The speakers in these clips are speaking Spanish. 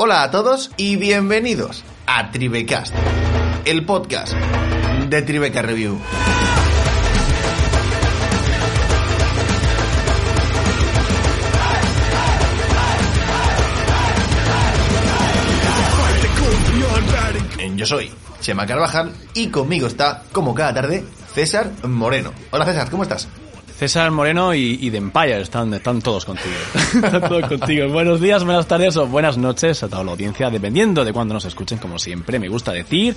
Hola a todos y bienvenidos a Tribecast, el podcast de Tribeca Review. Yo soy Chema Carvajal y conmigo está, como cada tarde, César Moreno. Hola César, ¿cómo estás? César Moreno y, y The Empire están, están todos contigo. están todos contigo. Buenos días, buenas tardes o buenas noches a toda la audiencia, dependiendo de cuándo nos escuchen, como siempre me gusta decir.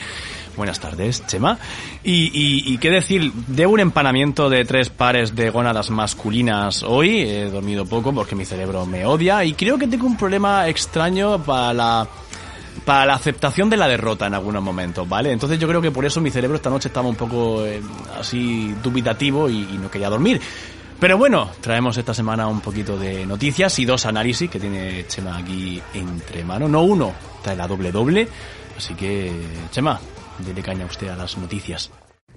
Buenas tardes, Chema. Y, y, y qué decir, de un empanamiento de tres pares de gónadas masculinas hoy. He dormido poco porque mi cerebro me odia y creo que tengo un problema extraño para la para la aceptación de la derrota en algunos momentos, ¿vale? Entonces yo creo que por eso mi cerebro esta noche estaba un poco eh, así dubitativo y, y, no quería dormir. Pero bueno, traemos esta semana un poquito de noticias y dos análisis que tiene Chema aquí entre manos. No uno, trae la doble doble. Así que, Chema, dele caña a usted a las noticias.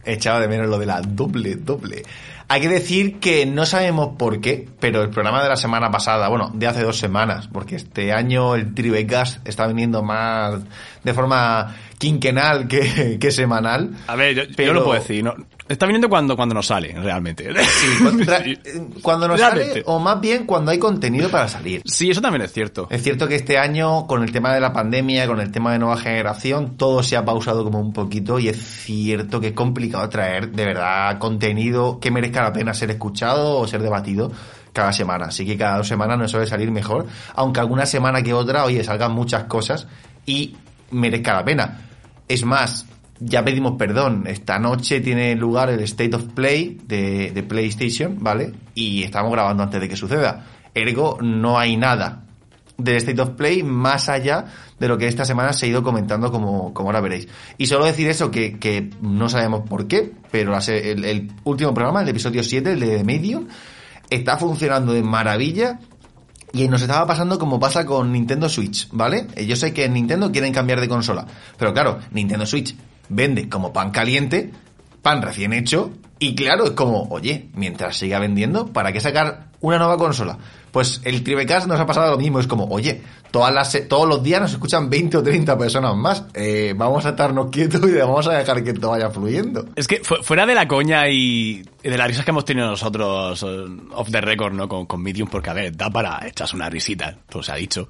Echaba de menos lo de la doble doble. Hay que decir que no sabemos por qué, pero el programa de la semana pasada, bueno, de hace dos semanas, porque este año el Tribecast está viniendo más de forma quinquenal que, que semanal. A ver, yo, pero... yo lo puedo decir, ¿no? Está viniendo cuando, cuando nos sale, realmente. Sí, cuando, nos realmente. sale, o más bien cuando hay contenido para salir. Sí, eso también es cierto. Es cierto que este año, con el tema de la pandemia, con el tema de nueva generación, todo se ha pausado como un poquito y es cierto que es complicado traer de verdad contenido que merezca la pena ser escuchado o ser debatido cada semana. Así que cada dos semanas nos suele salir mejor, aunque alguna semana que otra, oye, salgan muchas cosas y merezca la pena. Es más, ya pedimos perdón. Esta noche tiene lugar el State of Play de, PlayStation, ¿vale? Y estamos grabando antes de que suceda. Ergo, no hay nada del State of Play más allá de lo que esta semana se ha ido comentando como, como ahora veréis. Y solo decir eso, que, que no sabemos por qué, pero el, el último programa, el episodio 7, el de Medium, está funcionando de maravilla y nos estaba pasando como pasa con Nintendo Switch, ¿vale? Yo sé que en Nintendo quieren cambiar de consola, pero claro, Nintendo Switch vende como pan caliente, pan recién hecho, y claro, es como, oye, mientras siga vendiendo, ¿para qué sacar una nueva consola? Pues el Tribecast nos ha pasado lo mismo, es como, oye, todas las, todos los días nos escuchan 20 o 30 personas más, eh, vamos a estarnos quietos y vamos a dejar que esto vaya fluyendo. Es que fuera de la coña y de las risas que hemos tenido nosotros off the record, ¿no? Con, con Medium, porque a ver, da para echarse una risita, todo se ha dicho.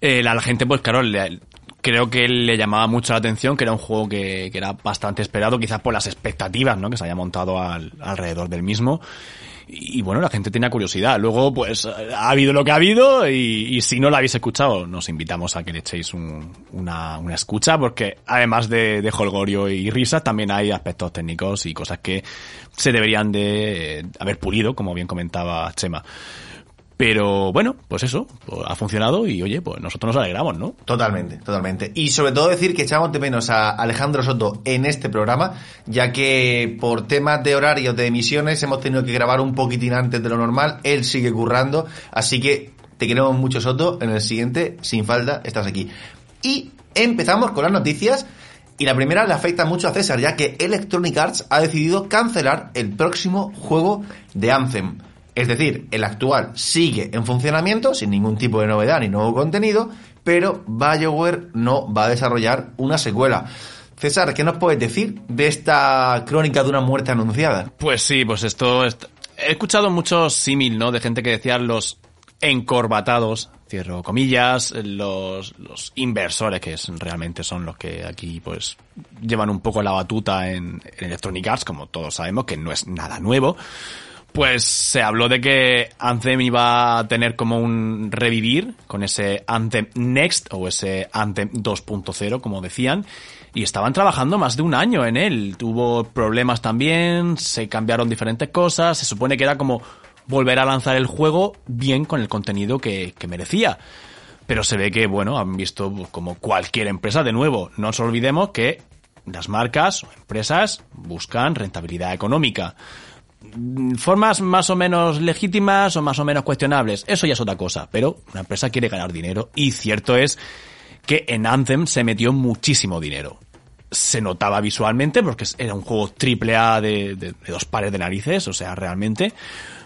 Eh, la, la gente, pues claro, le, creo que le llamaba mucho la atención, que era un juego que, que era bastante esperado, quizás por las expectativas ¿no? que se haya montado al, alrededor del mismo. Y, bueno, la gente tenía curiosidad. Luego, pues, ha habido lo que ha habido y, si no lo habéis escuchado, nos invitamos a que le echéis un, una, una, escucha porque además de, de holgorio y risas, también hay aspectos técnicos y cosas que se deberían de haber pulido, como bien comentaba Chema. Pero bueno, pues eso, pues ha funcionado y oye, pues nosotros nos alegramos, ¿no? Totalmente, totalmente. Y sobre todo decir que echamos de menos a Alejandro Soto en este programa, ya que por temas de horarios de emisiones hemos tenido que grabar un poquitín antes de lo normal, él sigue currando, así que te queremos mucho Soto, en el siguiente, sin falta, estás aquí. Y empezamos con las noticias. Y la primera le afecta mucho a César, ya que Electronic Arts ha decidido cancelar el próximo juego de Anthem. Es decir, el actual sigue en funcionamiento sin ningún tipo de novedad ni nuevo contenido, pero BioWare no va a desarrollar una secuela. César, ¿qué nos puedes decir de esta crónica de una muerte anunciada? Pues sí, pues esto... He escuchado muchos símil, ¿no? De gente que decía los encorbatados, cierro comillas, los, inversores, que realmente son los que aquí pues llevan un poco la batuta en, en Electronic Arts, como todos sabemos, que no es nada nuevo pues se habló de que Anthem iba a tener como un revivir con ese Anthem Next o ese Anthem 2.0, como decían, y estaban trabajando más de un año en él. Tuvo problemas también, se cambiaron diferentes cosas, se supone que era como volver a lanzar el juego bien con el contenido que, merecía. Pero se ve que, bueno, han visto como cualquier empresa, de nuevo, no nos olvidemos que las marcas o empresas buscan rentabilidad económica formas más o menos legítimas o más o menos cuestionables, eso ya es otra cosa, pero una empresa quiere ganar dinero y cierto es que en Anthem se metió muchísimo dinero. Se notaba visualmente porque era un juego triple A de, dos pares de narices, o sea, realmente,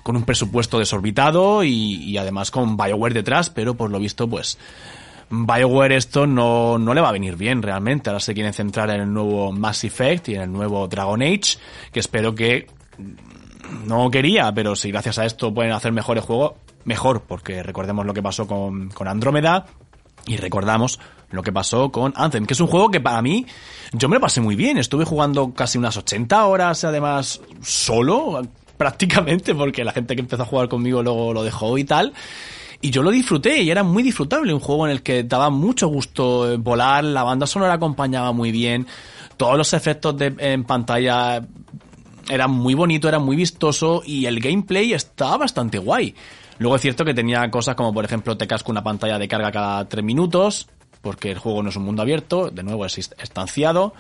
con un presupuesto desorbitado y, y además con Bioware detrás, pero por lo visto, pues, BioWare esto no, no le va a venir bien realmente. Ahora se quieren centrar en el nuevo Mass Effect y en el nuevo Dragon Age, que espero que no quería, pero si gracias a esto pueden hacer mejores juegos, mejor, porque recordemos lo que pasó con, con Andrómeda y recordamos lo que pasó con Anthem, que es un juego que para mí yo me lo pasé muy bien. Estuve jugando casi unas 80 horas, además, solo, prácticamente, porque la gente que empezó a jugar conmigo luego lo dejó y tal. Y yo lo disfruté y era muy disfrutable, un juego en el que daba mucho gusto eh, volar, la banda sonora acompañaba muy bien, todos los efectos de, en pantalla era muy bonito, era muy vistoso y el gameplay estaba bastante guay. Luego es cierto que tenía cosas como, por ejemplo, te casco una pantalla de carga cada tres minutos, porque el juego no es un mundo abierto, de nuevo es estanciado,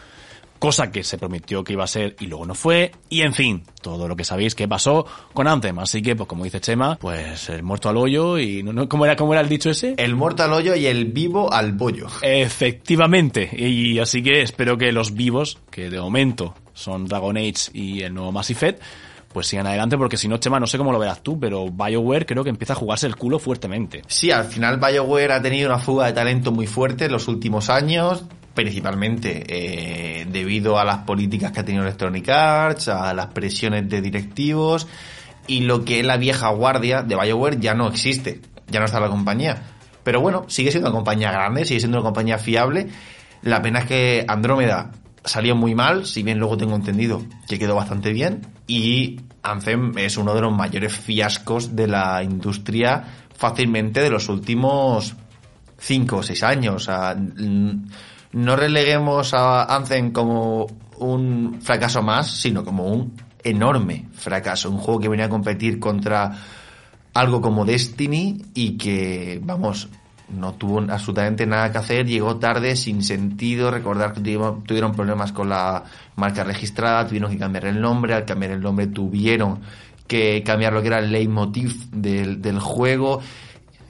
cosa que se prometió que iba a ser y luego no fue, y en fin, todo lo que sabéis que pasó con Anthem. Así que, pues como dice Chema, pues el muerto al hoyo y no, no, ¿cómo era, cómo era el dicho ese? El muerto al hoyo y el vivo al pollo. Efectivamente, y así que espero que los vivos, que de momento son Dragon Age y el nuevo Mass Effect, pues sigan adelante, porque si no, Chema, no sé cómo lo verás tú, pero BioWare creo que empieza a jugarse el culo fuertemente. Sí, al final BioWare ha tenido una fuga de talento muy fuerte en los últimos años, principalmente eh, debido a las políticas que ha tenido Electronic Arts, a las presiones de directivos, y lo que es la vieja guardia de BioWare ya no existe, ya no está la compañía. Pero bueno, sigue siendo una compañía grande, sigue siendo una compañía fiable. La pena es que Andrómeda salió muy mal, si bien luego tengo entendido que quedó bastante bien. Y Anthem es uno de los mayores fiascos de la industria fácilmente de los últimos 5 o 6 años. O sea, no releguemos a Anthem como un fracaso más, sino como un enorme fracaso. Un juego que venía a competir contra algo como Destiny y que, vamos, no tuvo absolutamente nada que hacer, llegó tarde, sin sentido, recordar que tuvieron problemas con la marca registrada, tuvieron que cambiar el nombre, al cambiar el nombre tuvieron que cambiar lo que era el leitmotiv del, juego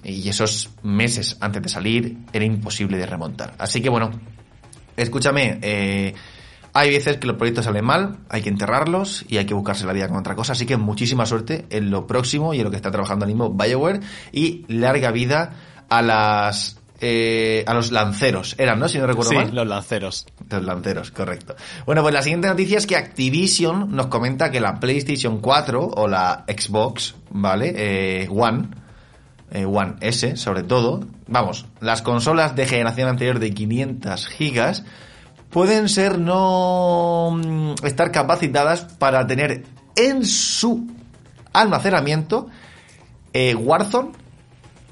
y esos meses antes de salir era imposible de remontar. Así que bueno, escúchame, eh, hay veces que los proyectos salen mal, hay que enterrarlos y hay que buscarse la vida con otra cosa. Así que muchísima suerte en lo próximo y en lo que está trabajando ahora mismo BioWare y larga vida a las eh, a los lanceros, eran, ¿no? Si no recuerdo sí, mal. los lanceros. Los lanceros, correcto. Bueno, pues la siguiente noticia es que Activision nos comenta que la PlayStation 4 o la Xbox, ¿vale? Eh, One, eh, One S sobre todo, vamos, las consolas de generación anterior de 500 gigas pueden ser no mm, estar capacitadas para tener en su almacenamiento eh, Warzone,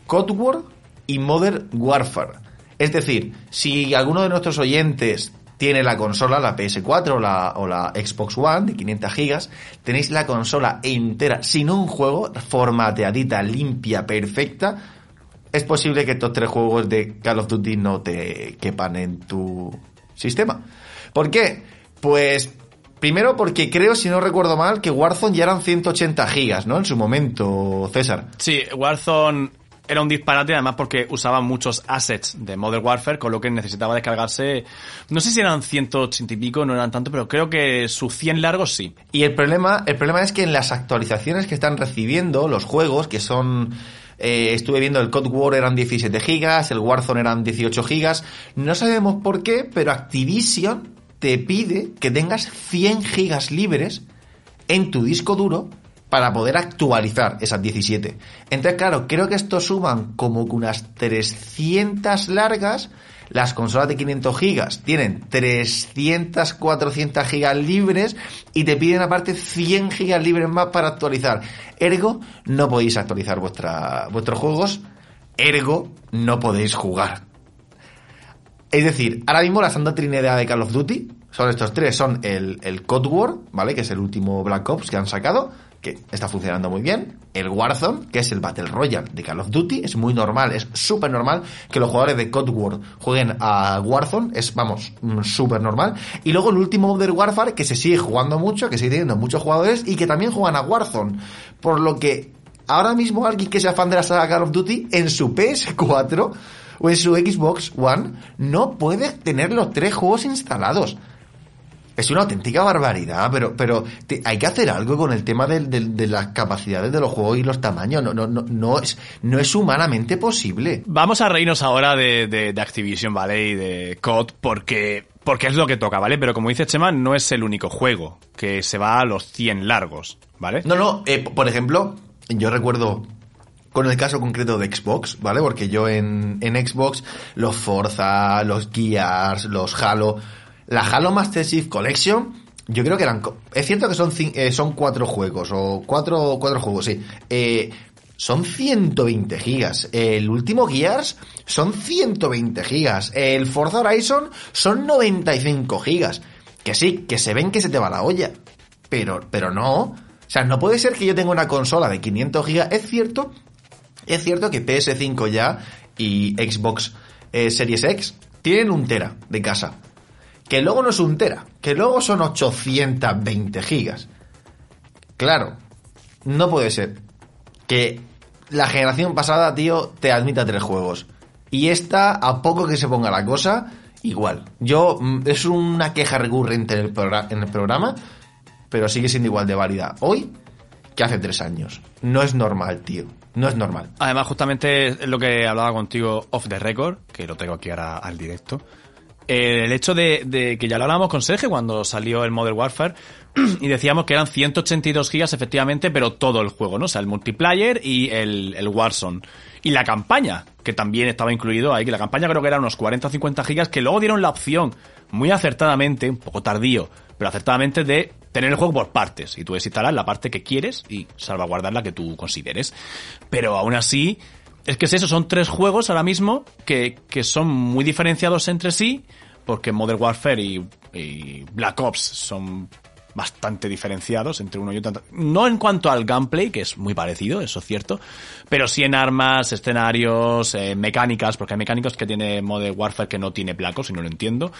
Codeword y Modern Warfare. Es decir, si alguno de nuestros oyentes tiene la consola, la PS4 o la, Xbox One de 500 gigas, tenéis la consola entera sin un juego, formateadita, limpia, perfecta, es posible que estos tres juegos de Call of Duty no te quepan en tu sistema. ¿Por qué? Pues Primero porque creo, si no recuerdo mal, que Warzone ya eran 180 gigas, ¿no? En su momento, César. Sí, Warzone era un disparate además porque usaba muchos assets de Modern Warfare, con lo que necesitaba descargarse, no sé si eran 180 y pico, no eran tanto, pero creo que sus 100 largos sí. Y el problema, el problema es que en las actualizaciones que están recibiendo los juegos, que son... Eh, estuve viendo el Code War eran 17 gigas, el Warzone eran 18 gigas. No sabemos por qué, pero Activision te pide que tengas 100 gigas libres en tu disco duro para poder actualizar esas 17. Entonces, claro, creo que esto suman como que unas 300 largas. Las consolas de 500 gigas tienen 300, 400 gigas libres y te piden aparte 100 gigas libres más para actualizar. Ergo, no podéis actualizar vuestros juegos. Ergo, no podéis jugar. Es decir, ahora mismo la santa trinidad de Call of Duty son estos tres. Son el, el Code War, ¿vale? Que es el último Black Ops que han sacado que está funcionando muy bien. El Warzone, que es el Battle Royale de Call of Duty, es muy normal, es súper normal que los jugadores de Code War jueguen a Warzone, es, vamos, súper normal. Y luego el último Modern Warfare, que se sigue jugando mucho, que sigue teniendo muchos jugadores y que también juegan a Warzone. Por lo que ahora mismo alguien que sea fan de la saga Call of Duty, en su PS4 o en su Xbox One, no puede tener los tres juegos instalados. Es una auténtica barbaridad, pero, pero te- hay que hacer algo con el tema del- de, las capacidades de los juegos y los tamaños. No, no, no, no, es, no es humanamente posible. Vamos a reírnos ahora de, de, de Activision, ¿vale? Y de COD, porque, porque es lo que toca, ¿vale? Pero como dice Chema, no es el único juego que se va a los 100 largos, ¿vale? No, no, eh, por ejemplo, yo recuerdo con el caso concreto de Xbox, ¿vale? Porque yo en, en Xbox, los Forza, los Gears, los Halo, la Halo Master Chief Collection, yo creo que eran... Es cierto que son, eh, son cuatro juegos, o cuatro, cuatro juegos, sí. Eh, son 120 gigas. El último Gears son 120 gigas. El Forza Horizon son 95 gigas. Que sí, que se ven que se te va la olla. Pero, pero no. O sea, no puede ser que yo tenga una consola de 500 gigas. Es cierto, es cierto que PS5 ya y Xbox eh, Series X tienen un tera de casa. Que luego no es un tera, que luego son 820 gigas. Claro, no puede ser que la generación pasada, tío, te admita tres juegos. Y esta, a poco que se ponga la cosa, igual. Yo, mm, es una queja recurrente en el, en el programa, pero sigue siendo igual de válida hoy que hace tres años. No es normal, tío. No es normal. Además, justamente lo que hablaba contigo off the record, que lo tengo aquí ahora al directo. Eh, El hecho de, de que ya lo hablábamos con Sergio cuando salió el Modern Warfare y decíamos que eran 182 gigas efectivamente, pero todo el juego, ¿no? O sea, el multiplayer y el, el Warzone. Y la campaña, que también estaba incluido ahí, que la campaña creo que era unos 40 o 50 gigas, que luego dieron la opción, muy acertadamente, un poco tardío, pero acertadamente de tener el juego por partes. Y tú desinstalar la parte que quieres y salvaguardar la que tú consideres. Pero aún así, es que es eso, son tres juegos ahora mismo que, que son muy diferenciados entre sí, porque Modern Warfare y, Black Ops son bastante diferenciados entre uno y otro. No en cuanto al gameplay, que es muy parecido, eso es cierto, pero sí en armas, escenarios, eh, mecánicas, porque hay mecánicas que tiene Modern Warfare que no tiene Black Ops y no lo entiendo,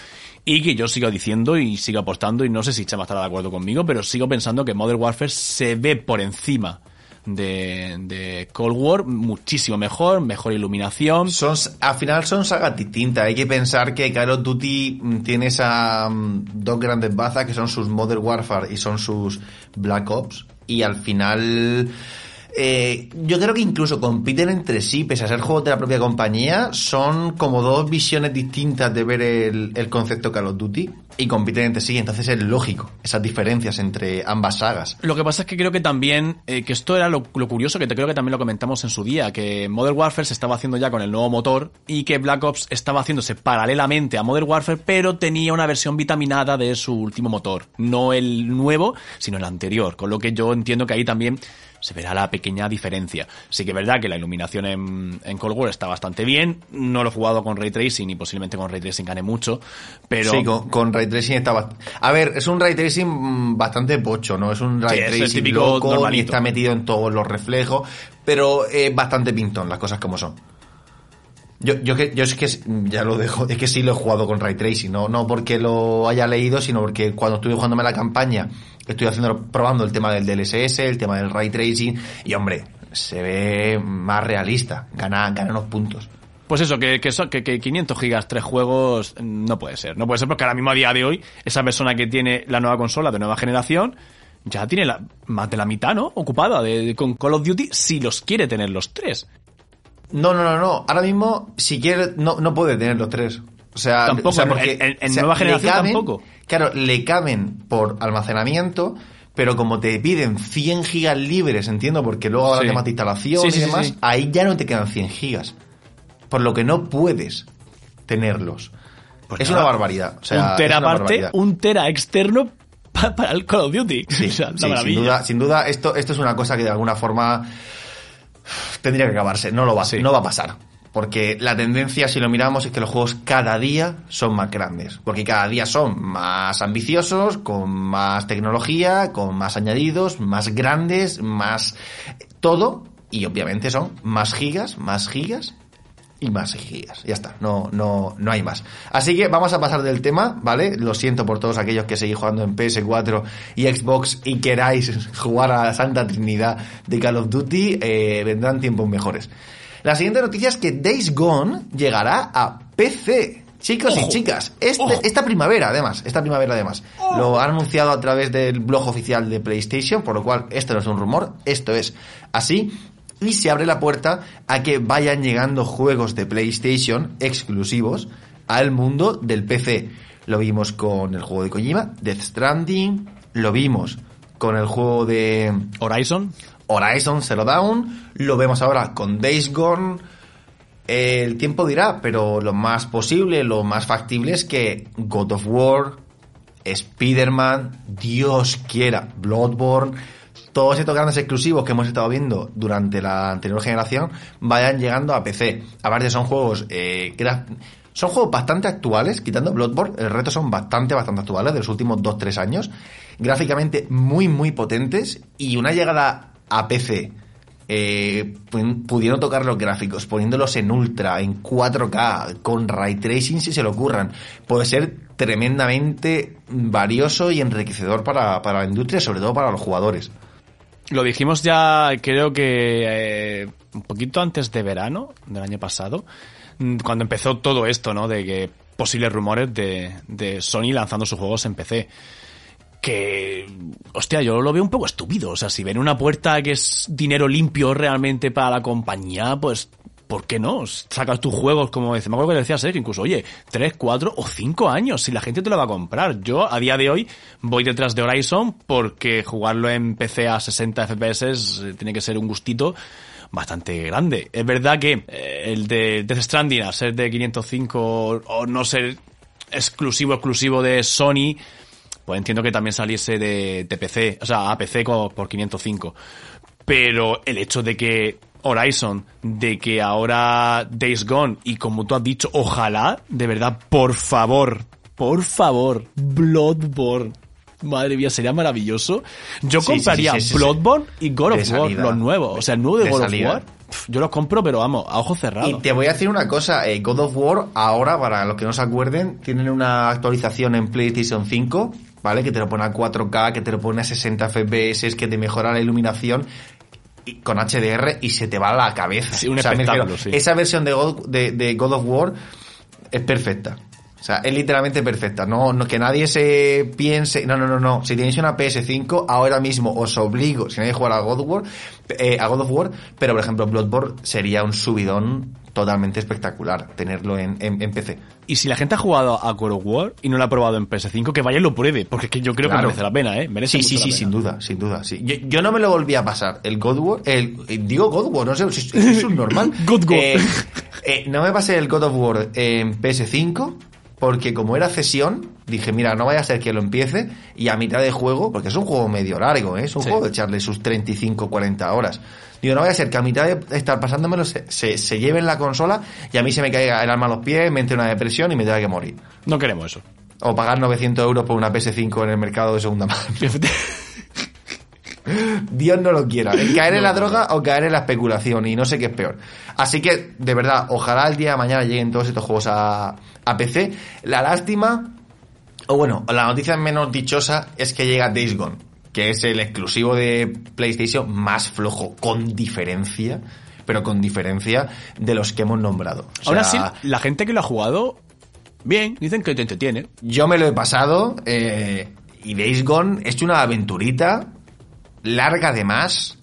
y que yo sigo diciendo y sigo apostando, y no sé si Chema estará de acuerdo conmigo, pero sigo pensando que Modern Warfare se ve por encima de, de Cold War muchísimo mejor, mejor iluminación. Son, al final son sagas distintas. Hay que pensar que Call of Duty mm, tiene esas mm, dos grandes bazas que son sus Modern Warfare y son sus Black Ops. Y al final, eh, yo creo que incluso compiten entre sí, pese a ser juegos de la propia compañía, son como dos visiones distintas de ver el, el concepto Call of Duty y compiten entre sí. Entonces es lógico esas diferencias entre ambas sagas. Lo que pasa es que creo que también, eh, que esto era lo, lo curioso, que te creo que también lo comentamos en su día, que Modern Warfare se estaba haciendo ya con el nuevo motor y que Black Ops estaba haciéndose paralelamente a Modern Warfare, pero tenía una versión vitaminada de su último motor. No el nuevo, sino el anterior. Con lo que yo entiendo que ahí también se verá la pequeña diferencia. Sí que es verdad que la iluminación en, en Cold War está bastante bien. No lo he jugado con Ray Tracing y posiblemente con Ray Tracing gane mucho. Pero Sí, con, con Ray Tracing está bast- A ver, es un Ray Tracing mm, bastante pocho, ¿no? Es un Ray Sí, es el Tracing típico loco, normalito. está metido en todos los reflejos, pero es bastante pintón, las cosas como son. Yo, yo, que, yo es que, ya lo dejo, es que sí lo he jugado con Ray Tracing, no, no porque lo haya leído, sino porque cuando estuve jugándome la campaña, estoy haciendo, probando el tema del DLSS, el tema del Ray Tracing, y hombre, se ve más realista, gana, gana unos puntos. Pues eso, que, que, que 500 gigas, tres juegos, no puede ser. No puede ser porque ahora mismo a día de hoy, esa persona que tiene la nueva consola de nueva generación, ya tiene la, más de la mitad, ¿no? Ocupada de, de- con Call of Duty si los quiere tener los tres. No, no, no, no. Ahora mismo, si quieres, no, no puede tener los tres. O sea, Tampoco, o sea, porque, en- en o sea, nueva generación caben- tampoco. Claro, le caben por almacenamiento, pero como te piden 100 gigas libres, entiendo, porque luego habrá Sí. temas de instalación Sí, y sí, demás, ahí ya no te quedan 100 gigas. Por lo que no puedes tenerlos. Pues es nada, una barbaridad. O sea, un tera aparte, un tera externo pa- para el Call of Duty. Sí, O sea, una sí, sin duda, sin duda esto, esto es una cosa que de alguna forma tendría que acabarse. No lo va, Sí. no va a pasar. Porque la tendencia, si lo miramos, es que los juegos cada día son más grandes. Porque cada día son más ambiciosos, con más tecnología, con más añadidos, más grandes, más todo. Y obviamente son más gigas, más gigas y más gigas. Ya está, no, no, no hay más. Así que vamos a pasar del tema, ¿vale? Lo siento por todos aquellos que seguís jugando en PS4 y Xbox y queráis jugar a la Santa Trinidad de Call of Duty, eh, vendrán tiempos mejores. La siguiente noticia es que Days Gone llegará a PC. Chicos y chicas, este- esta primavera además, esta primavera además, lo han anunciado a través del blog oficial de PlayStation, por lo cual esto no es un rumor, esto es así, y se abre la puerta a que vayan llegando juegos de PlayStation exclusivos al mundo del PC. Lo vimos con el juego de Kojima, Death Stranding, lo vimos con el juego de Horizon. Horizon Zero Dawn, lo vemos ahora con Days Gone. El tiempo dirá, pero lo más posible, lo más factible es que God of War, Spider-Man, Dios quiera, Bloodborne, todos estos grandes exclusivos que hemos estado viendo durante la anterior generación vayan llegando a PC. Aparte son juegos eh, gra- son juegos bastante actuales, quitando Bloodborne, el reto son bastante, bastante actuales de los últimos 2-3 años, gráficamente muy, muy potentes y una llegada a PC eh, pu- pudiendo tocar los gráficos, poniéndolos en ultra, en 4K, con ray tracing si se lo ocurran, puede ser tremendamente valioso y enriquecedor para, para la industria, sobre todo para los jugadores. Lo dijimos ya, creo que eh, un poquito antes de verano del año pasado, mm, cuando empezó todo esto, ¿no? De que posibles rumores de, de Sony lanzando sus juegos en PC. Que, hostia, yo lo veo un poco estúpido. O sea, si ven una puerta que es dinero limpio realmente para la compañía, pues, ¿por qué no? Sacas tus juegos, como dice, me que decía Sergio, incluso, oye, 3, 4 o 5 años, si la gente te lo va a comprar. Yo, a día de hoy, voy detrás de Horizon porque jugarlo en PC a 60 FPS eh, tiene que ser un gustito bastante grande. Es verdad que eh, el de Death Stranding, a ser de 505 o, no ser exclusivo, exclusivo de Sony, pues entiendo que también saliese de, de PC, o sea, a PC por 505. Pero el hecho de que Horizon, de que ahora Days Gone, y como tú has dicho, ojalá, de verdad, por favor, por favor, Bloodborne. Madre mía, sería maravilloso. Yo Sí, compraría sí, sí. Bloodborne y God De of War, salida. los nuevos. O sea, el nuevo de, De God salida. of War. Yo los compro, pero vamos, a ojos cerrados. Y te voy a decir una cosa, eh, God of War ahora, para los que no se acuerden, tienen una actualización en PlayStation 5, ¿vale? Que te lo pone a 4K, que te lo pone a 60 FPS, que te mejora la iluminación y- con HDR y se te va la cabeza. Sí, un me espectáculo, refiero, sí. Esa versión de God, de, de God of War es perfecta. O sea, es literalmente perfecta. No, no que nadie se piense. No, no, no, no. Si tenéis una PS5, ahora mismo os obligo, si nadie juega a God of War, eh, a God of War, pero por ejemplo, Bloodborne sería un subidón totalmente espectacular tenerlo en, en, en PC. Y si la gente ha jugado a God of War y no lo ha probado en PS5, que vaya y lo pruebe, porque es que yo creo Claro. que merece la pena, ¿eh? Merece Sí, sí, mucho sí, la sin pena. duda, sin duda, sí. Yo, yo no me lo volví a pasar. El God War, el, eh, digo God War, no sé, es un normal. God War. Eh, eh, no me pasé el God of War en PS5 porque como era cesión, dije, mira, no vaya a ser que lo empiece y a mitad de juego, porque es un juego medio largo, ¿eh? es un Sí. juego de echarle sus 35, 40 horas. Digo, no vaya a ser que a mitad de estar pasándomelo se, se, se lleve en la consola y a mí se me caiga el alma a los pies, me entre una depresión y me tenga que morir. No queremos eso. O pagar 900 euros por una PS5 en el mercado de segunda mano. Dios no lo quiera. El caer en la droga o caer en la especulación. Y no sé qué es peor. Así que, de verdad, ojalá el día de mañana lleguen todos estos juegos a, a PC. La lástima, o bueno, la noticia menos dichosa es que llega Days Gone, que es el exclusivo de PlayStation más flojo, con diferencia, pero con diferencia de los que hemos nombrado. O sea, así, la gente que lo ha jugado, bien, dicen que te entretiene. Yo me lo he pasado eh, y Days Gone es una aventurita larga además,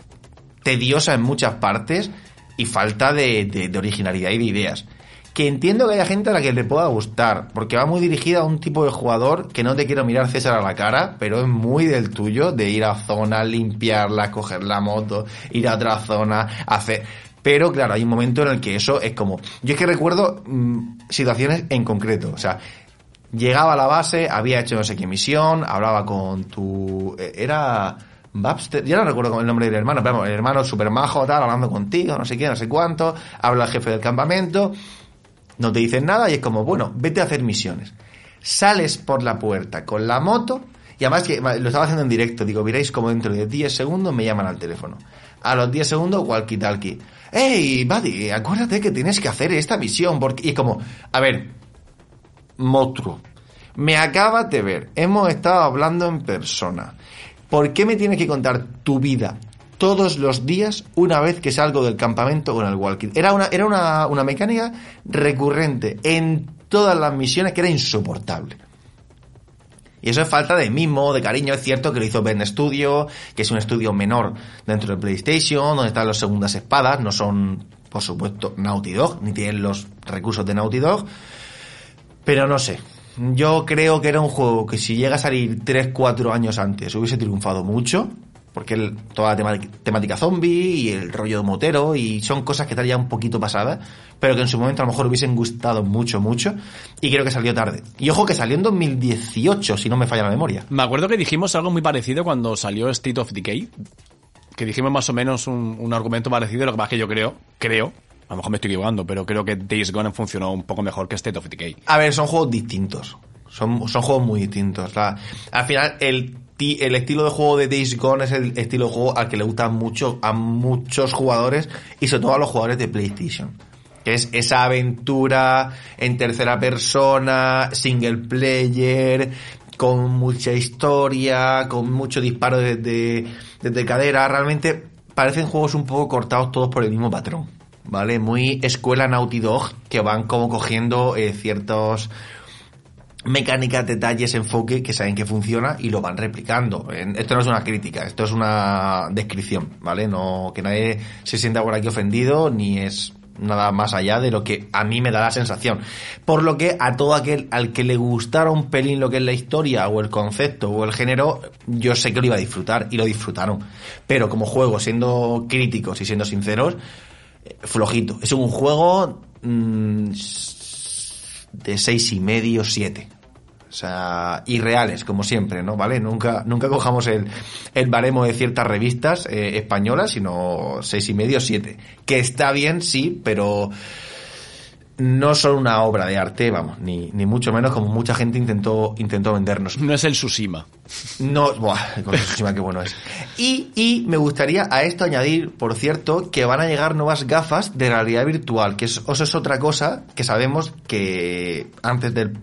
tediosa en muchas partes y falta de, de- de originalidad y de ideas. Que entiendo que haya gente a la que le pueda gustar, porque va muy dirigida a un tipo de jugador que no te quiero mirar César a la cara, pero es muy del tuyo, de ir a zona, limpiarla, coger la moto, ir a otra zona, hacer... Pero claro, hay un momento en el que eso es como... Yo es que recuerdo mm, situaciones en concreto, o sea, llegaba a la base, había hecho no sé qué misión, hablaba con tu... eh, Era... Babster, ya no recuerdo el nombre del hermano, pero el hermano super majo, tal, hablando contigo, no sé qué, no sé cuánto, habla el jefe del campamento, no te dicen nada y es como, bueno, vete a hacer misiones. Sales por la puerta con la moto y además que lo estaba haciendo en directo, digo, miráis como dentro de 10 segundos me llaman al teléfono. A los 10 segundos, walkie talkie. Hey, buddy, acuérdate que tienes que hacer esta misión porque... Y es como, a ver, monstruo, me acabas de ver, hemos estado hablando en persona. ¿Por qué me tienes que contar tu vida todos los días una vez que salgo del campamento con el walkie? Era una, era una, una mecánica recurrente en todas las misiones que era insoportable. Y eso es falta de mimo, de cariño. Es cierto que lo hizo Ben Studio, que es un estudio menor dentro de PlayStation, donde están las segundas espadas. No son, por supuesto, Naughty Dog, ni tienen los recursos de Naughty Dog. Pero no sé. Yo creo que era un juego que si llega a salir 3-4 años antes hubiese triunfado mucho porque el, toda la temática zombie y el rollo de motero y son cosas que están ya un poquito pasadas, pero que en su momento a lo mejor hubiesen gustado mucho, mucho y creo que salió tarde. Y ojo que salió en 2018, si no me falla la memoria. Me acuerdo que dijimos algo muy parecido cuando salió State of Decay, que dijimos más o menos un, argumento parecido, lo que pasa que yo creo, creo, a lo mejor me estoy equivocando, pero creo que Days Gone funcionó un poco mejor que State of Decay. A ver, son juegos distintos. Son, son juegos muy distintos. La, al final, el el estilo de juego de Days Gone es el estilo de juego al que le gusta mucho a muchos jugadores y sobre todo a los jugadores de PlayStation. Que es esa aventura en tercera persona, single player, con mucha historia, con mucho disparo desde, desde cadera. Realmente parecen juegos un poco cortados todos por el mismo patrón. ¿Vale? Muy escuela Naughty Dog que van como cogiendo eh, ciertos mecánicas, detalles, enfoque que saben que funciona y lo van replicando. Esto no es una crítica, esto es una descripción, ¿vale? No que nadie se sienta por aquí ofendido ni es nada más allá de lo que a mí me da la sensación. Por lo que a todo aquel al que le gustara un pelín lo que es la historia o el concepto o el género, yo sé que lo iba a disfrutar y lo disfrutaron. Pero como juego, siendo críticos y siendo sinceros, flojito. Es un juego mmm, de seis y medio, siete. O sea, irreales, como siempre, ¿no? ¿Vale? Nunca, nunca cojamos el, el baremo de ciertas revistas eh, españolas, sino seis y medio, siete. Que está bien, sí, pero no son una obra de arte, vamos, ni, ni mucho menos como mucha gente intentó, intentó vendernos. No es el Susima. No, buah, con el Susima qué bueno es. Y, y me gustaría a esto añadir, por cierto, que van a llegar nuevas gafas de realidad virtual, que eso es otra cosa que sabemos que antes del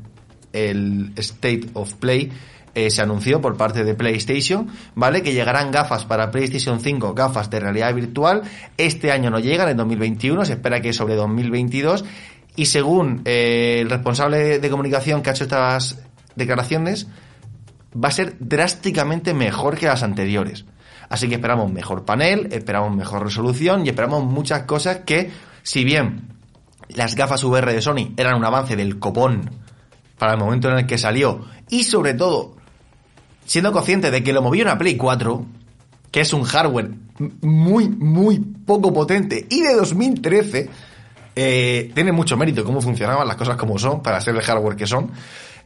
el State of Play eh, se anunció por parte de PlayStation, ¿vale? Que llegarán gafas para PlayStation 5, gafas de realidad virtual. Este año no llegan, en 2021, se espera que sobre 2022. Y según eh, el responsable de comunicación que ha hecho estas declaraciones, va a ser drásticamente mejor que las anteriores. Así que esperamos mejor panel, esperamos mejor resolución y esperamos muchas cosas que, si bien las gafas VR de Sony eran un avance del copón para el momento en el que salió. Y sobre todo, siendo consciente de que lo movió una Play 4, que es un hardware muy, muy poco potente y de 2013, eh, tiene mucho mérito cómo funcionaban las cosas como son para ser el hardware que son.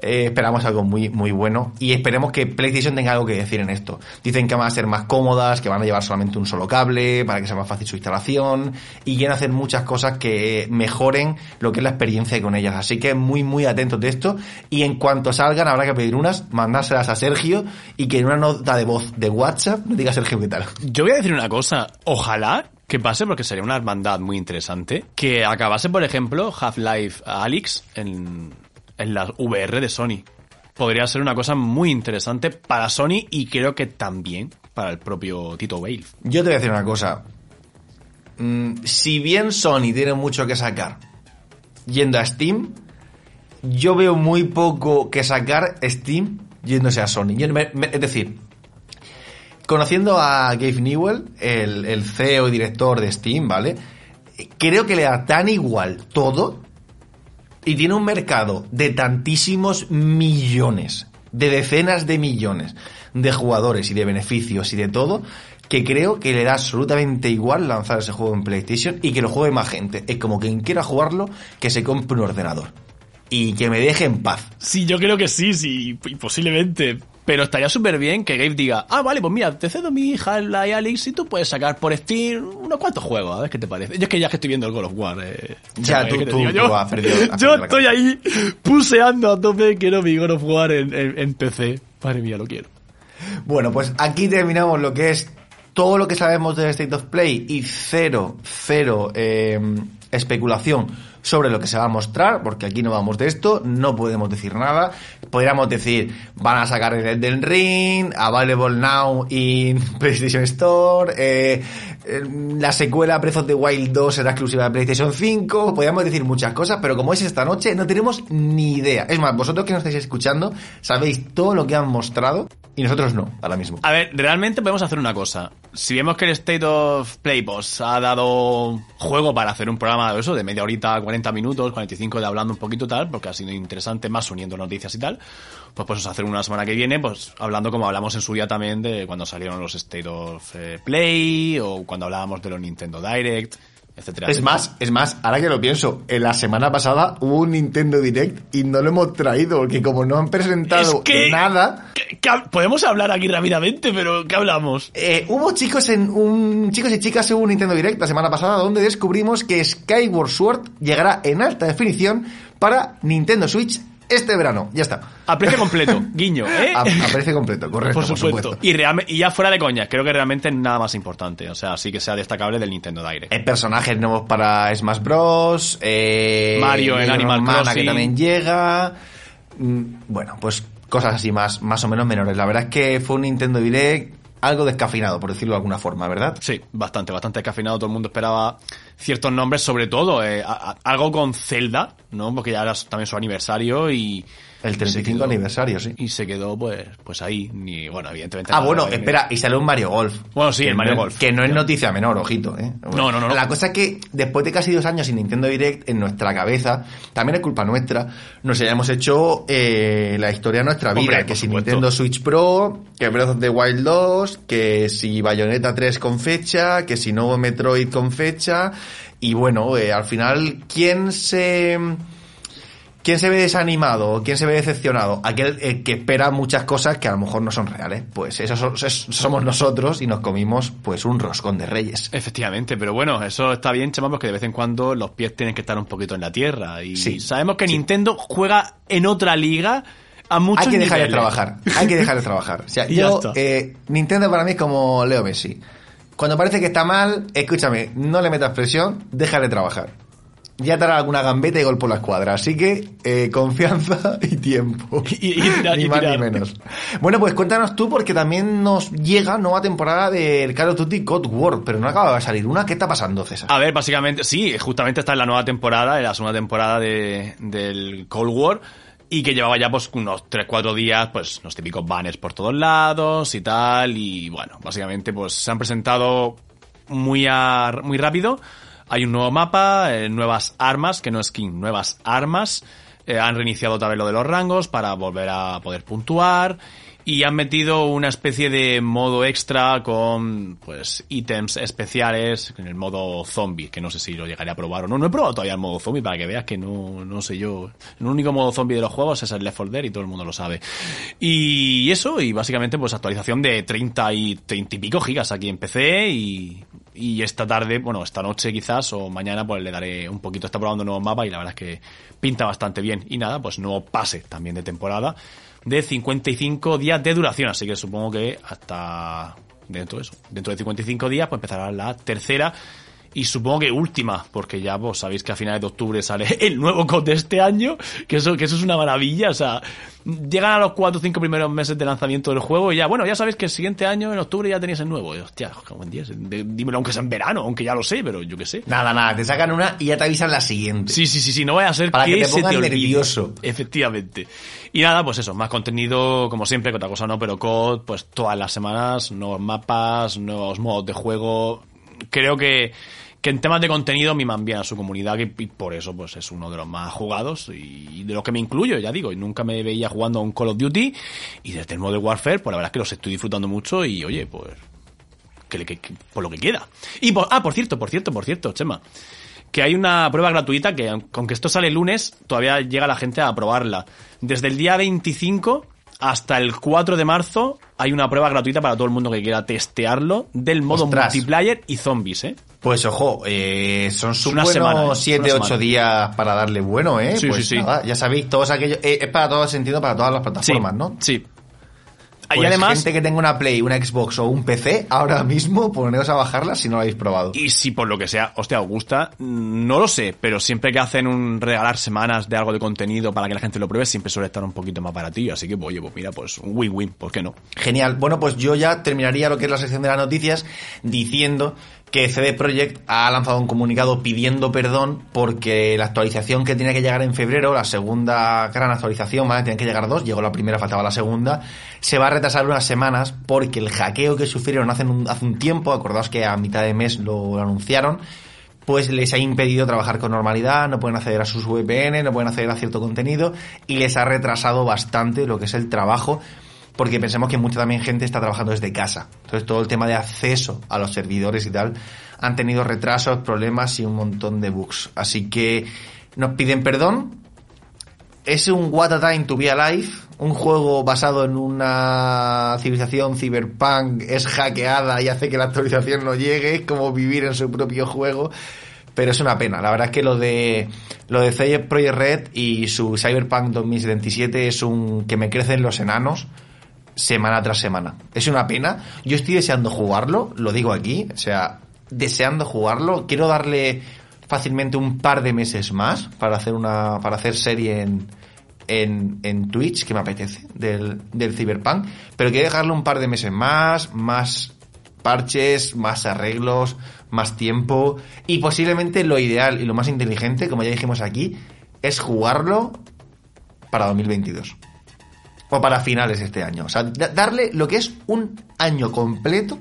Eh, esperamos algo muy, muy bueno y esperemos que PlayStation tenga algo que decir en esto. Dicen que van a ser más cómodas, que van a llevar solamente un solo cable para que sea más fácil su instalación y quieren hacer muchas cosas que mejoren lo que es la experiencia con ellas. Así que muy, muy atentos de esto y en cuanto salgan habrá que pedir unas, mandárselas a Sergio y que en una nota de voz de WhatsApp nos diga Sergio qué tal. Yo voy a decir una cosa, ojalá que pase porque sería una hermandad muy interesante. Que acabase, por ejemplo, Half-Life Alyx en, en la VR de Sony. Podría ser una cosa muy interesante para Sony y creo que también para el propio Tito Wave. Yo te voy a decir una cosa. Mm, si bien Sony tiene mucho que sacar yendo a Steam, yo veo muy poco que sacar Steam yéndose a Sony. es decir, conociendo a Gabe Newell, el, el CEO y director de Steam, ¿vale? Creo que le da tan igual todo y tiene un mercado de tantísimos millones, de decenas de millones de jugadores y de beneficios y de todo, que creo que le da absolutamente igual lanzar ese juego en PlayStation y que lo juegue más gente. Es como quien quiera jugarlo, que se compre un ordenador. Y que me deje en paz. Sí, yo creo que sí, sí, posiblemente. Pero estaría súper bien que Gabe diga, ah, vale, pues mira, te cedo mi hija la Alex y tú puedes sacar por Steam unos cuantos juegos, a ver qué te parece. Yo es que ya que estoy viendo el God of War. Eh, ya, tú, tú, yo, has perdido, yo estoy ahí puseando a tope, quiero mi God of War en, en, PC. Madre mía, lo quiero. Bueno, pues aquí terminamos lo que es todo lo que sabemos del State of Play y cero, cero eh, especulación sobre lo que se va a mostrar, porque aquí no vamos de esto, no podemos decir nada. Podríamos decir, van a sacar el del Ring, available now in PlayStation Store, eh, eh, la secuela Breath of Wild 2 será exclusiva de PlayStation 5, podríamos decir muchas cosas, pero como es esta noche, no tenemos ni idea. Es más, vosotros que nos estáis escuchando, sabéis todo lo que han mostrado y nosotros no, ahora mismo. A ver, realmente podemos hacer una cosa. Si vemos que el State of Play pues, ha dado juego para hacer un programa de eso, de media horita, 40 minutos, 45 de hablando un poquito tal, porque ha sido interesante más uniendo noticias y tal, pues podemos hacer una semana que viene, pues hablando como hablamos en su día también de cuando salieron los State of eh, Play o cuando hablábamos de los Nintendo Direct, etcétera. Es más, es más, ahora que lo pienso, en la semana pasada hubo un Nintendo Direct y no lo hemos traído, porque como no han presentado Es que- nada, ¿Qué- qué hab- podemos hablar aquí rápidamente, pero ¿qué hablamos? Eh, hubo chicos en un chicos y chicas hubo un Nintendo Direct la semana pasada donde descubrimos que Skyward Sword llegará en alta definición para Nintendo Switch este verano. Ya está. A precio completo, guiño, ¿eh? A- completo, correcto, por supuesto. Y, y ya fuera de coña, creo que realmente nada más importante. O sea, sí que sea destacable del Nintendo Direct. Eh, personajes nuevos para Smash Bros. eh, Mario en Animal Crossing. que también llega. Mm, Bueno, pues cosas así más, más o menos menores. La verdad es que fue un Nintendo Direct algo descafeinado, por decirlo de alguna forma, ¿verdad? Sí, bastante, bastante descafeinado. Todo el mundo esperaba ciertos nombres, sobre todo eh, a- algo con Zelda, ¿no? Porque ya era también su aniversario y... El se 35 quedó- aniversario, sí. Y se quedó, pues, pues ahí. Ni, bueno, evidentemente... Ah, bueno, espera, y sale un Mario Golf. Bueno, sí, el Mario no- Golf. Que no es noticia menor, ojito, ¿eh? No, no, no, no. La cosa es que después de casi dos años sin Nintendo Direct, en nuestra cabeza, también es culpa nuestra, nos hayamos hecho eh, la historia de nuestra vida. Hombre, que si supuesto. Nintendo Switch Pro, que Breath of the Wild 2, que si Bayonetta 3 con fecha, que si nuevo Metroid con fecha. Y bueno, eh, al final, ¿quién se... ¿Quién se ve desanimado? ¿Quién se ve decepcionado? Aquel eh, que espera muchas cosas que a lo mejor no son reales. Pues eso so- es- somos nosotros y nos comimos pues un roscón de reyes. Efectivamente, pero bueno, eso está bien, Chema, porque de vez en cuando los pies tienen que estar un poquito en la tierra. Y Sí, sabemos que sí. Nintendo juega en otra liga a muchos Hay que dejar de trabajar. Hay que dejar de trabajar. O sea, yo, eh, Nintendo para mí es como Leo Messi. Cuando parece que está mal, escúchame, no le metas presión, déjale trabajar. Ya te hará alguna gambeta y gol por la escuadra. Así que, eh, confianza y tiempo. Y- y tirar, ni y más ni menos. Bueno, pues cuéntanos tú, porque también nos llega nueva temporada del Call of Duty Cold War, pero no acaba de salir una. ¿Qué está pasando, César? A ver, básicamente, sí, justamente está en la nueva temporada, en la segunda temporada de, del Cold War, y que llevaba ya pues unos 3-4 días, pues los típicos banners por todos lados y tal, y bueno, básicamente pues se han presentado muy, a- muy rápido, hay un nuevo mapa, eh, nuevas armas, que no es skin, nuevas armas, eh, han reiniciado otra vez lo de los rangos para volver a poder puntuar, y han metido una especie de modo extra con, pues, ítems especiales en el modo zombie, que no sé si lo llegaré a probar o no. No he probado todavía el modo zombie para que veas que no, no sé yo. El único modo zombie de los juegos es el Left 4 Dead y todo el mundo lo sabe. Y eso, y básicamente, pues, actualización de 30 y 30 y pico gigas aquí en PC y, y esta tarde, bueno, esta noche quizás o mañana, pues le daré un poquito. Está probando un nuevo mapa y la verdad es que pinta bastante bien. Y nada, pues nuevo pase también de temporada de 55 días de duración. Así que supongo que hasta dentro de eso, dentro de 55 días, pues empezará la tercera y supongo que última, porque ya vos sabéis que a finales de octubre sale el nuevo COD de este año, que eso, que eso es una maravilla, o sea, llegan a los 4 o 5 primeros meses de lanzamiento del juego y ya, bueno, ya sabéis que el siguiente año, en octubre, ya tenéis el nuevo. Y, hostia, buen día, dímelo aunque sea en verano, aunque ya lo sé, pero yo qué sé. Nada, nada, te sacan una y ya te avisan la siguiente. Sí, sí, sí, sí, no vaya a ser Para que te se olvide. nervioso. Efectivamente. Y nada, pues eso, más contenido, como siempre, que otra cosa no, pero COD, pues todas las semanas, nuevos mapas, nuevos modos de juego. Creo que, que en temas de contenido miman bien a su comunidad y, y por eso pues es uno de los más jugados y de los que me incluyo, ya digo, y nunca me veía jugando a un Call of Duty y desde el modo Warfare, pues la verdad es que los estoy disfrutando mucho y oye, pues que, le- que- que- por lo que queda. Y por, ah, por cierto, por cierto, por cierto, Chema, que hay una prueba gratuita que aunque esto sale el lunes, todavía llega la gente a probarla. Desde el día 25 hasta el 4 de marzo hay una prueba gratuita para todo el mundo que quiera testearlo del modo Ostras. multiplayer y zombies, ¿eh? Pues ojo, eh, son sus buenos semana. 7, Una 8 semana. días para darle bueno, ¿eh? Sí, pues sí, sí. nada, ya sabéis, todos aquellos... eh, es para todo sentido, para todas las plataformas, sí, ¿no? Sí. Pues y además, gente que tenga una Play, una Xbox o un PC, ahora mismo poneros a bajarla si no lo habéis probado. Y si por lo que sea, hostia, os gusta, no lo sé, pero siempre que hacen un regalar semanas de algo de contenido para que la gente lo pruebe, siempre suele estar un poquito más baratillo. Así que, oye, pues mira, pues un win-win, ¿por qué no? Genial. Bueno, pues yo ya terminaría lo que es la sección de las noticias diciendo que CD Projekt ha lanzado un comunicado pidiendo perdón porque la actualización que tenía que llegar en febrero, la segunda gran actualización, ¿vale? Tenían que llegar dos, llegó la primera, faltaba la segunda, se va a retrasar unas semanas porque el hackeo que sufrieron hace un, hace un tiempo, acordaos que a mitad de mes lo, lo anunciaron, pues les ha impedido trabajar con normalidad, no pueden acceder a sus VPN, no pueden acceder a cierto contenido y les ha retrasado bastante lo que es el trabajo porque pensemos que mucha también gente está trabajando desde casa. Entonces todo el tema de acceso a los servidores y tal han tenido retrasos, problemas y un montón de bugs. Así que nos piden perdón. Es un What a Time to Be Alive, un juego basado en una civilización cyberpunk, es hackeada y hace que la actualización no llegue, es como vivir en su propio juego pero es una pena. La verdad es que lo de lo de CD Projekt Red y su Cyberpunk 2077 es un que me crecen los enanos semana tras semana. Es una pena. Yo estoy deseando jugarlo, lo digo aquí, o sea, deseando jugarlo. Quiero darle fácilmente un par de meses más para hacer una para hacer serie en en, en Twitch que me apetece del, del Cyberpunk, pero quiero dejarle un par de meses más, más parches, más arreglos, más tiempo y posiblemente lo ideal y lo más inteligente, como ya dijimos aquí, es jugarlo para 2022 o para finales este año. O sea, darle lo que es un año completo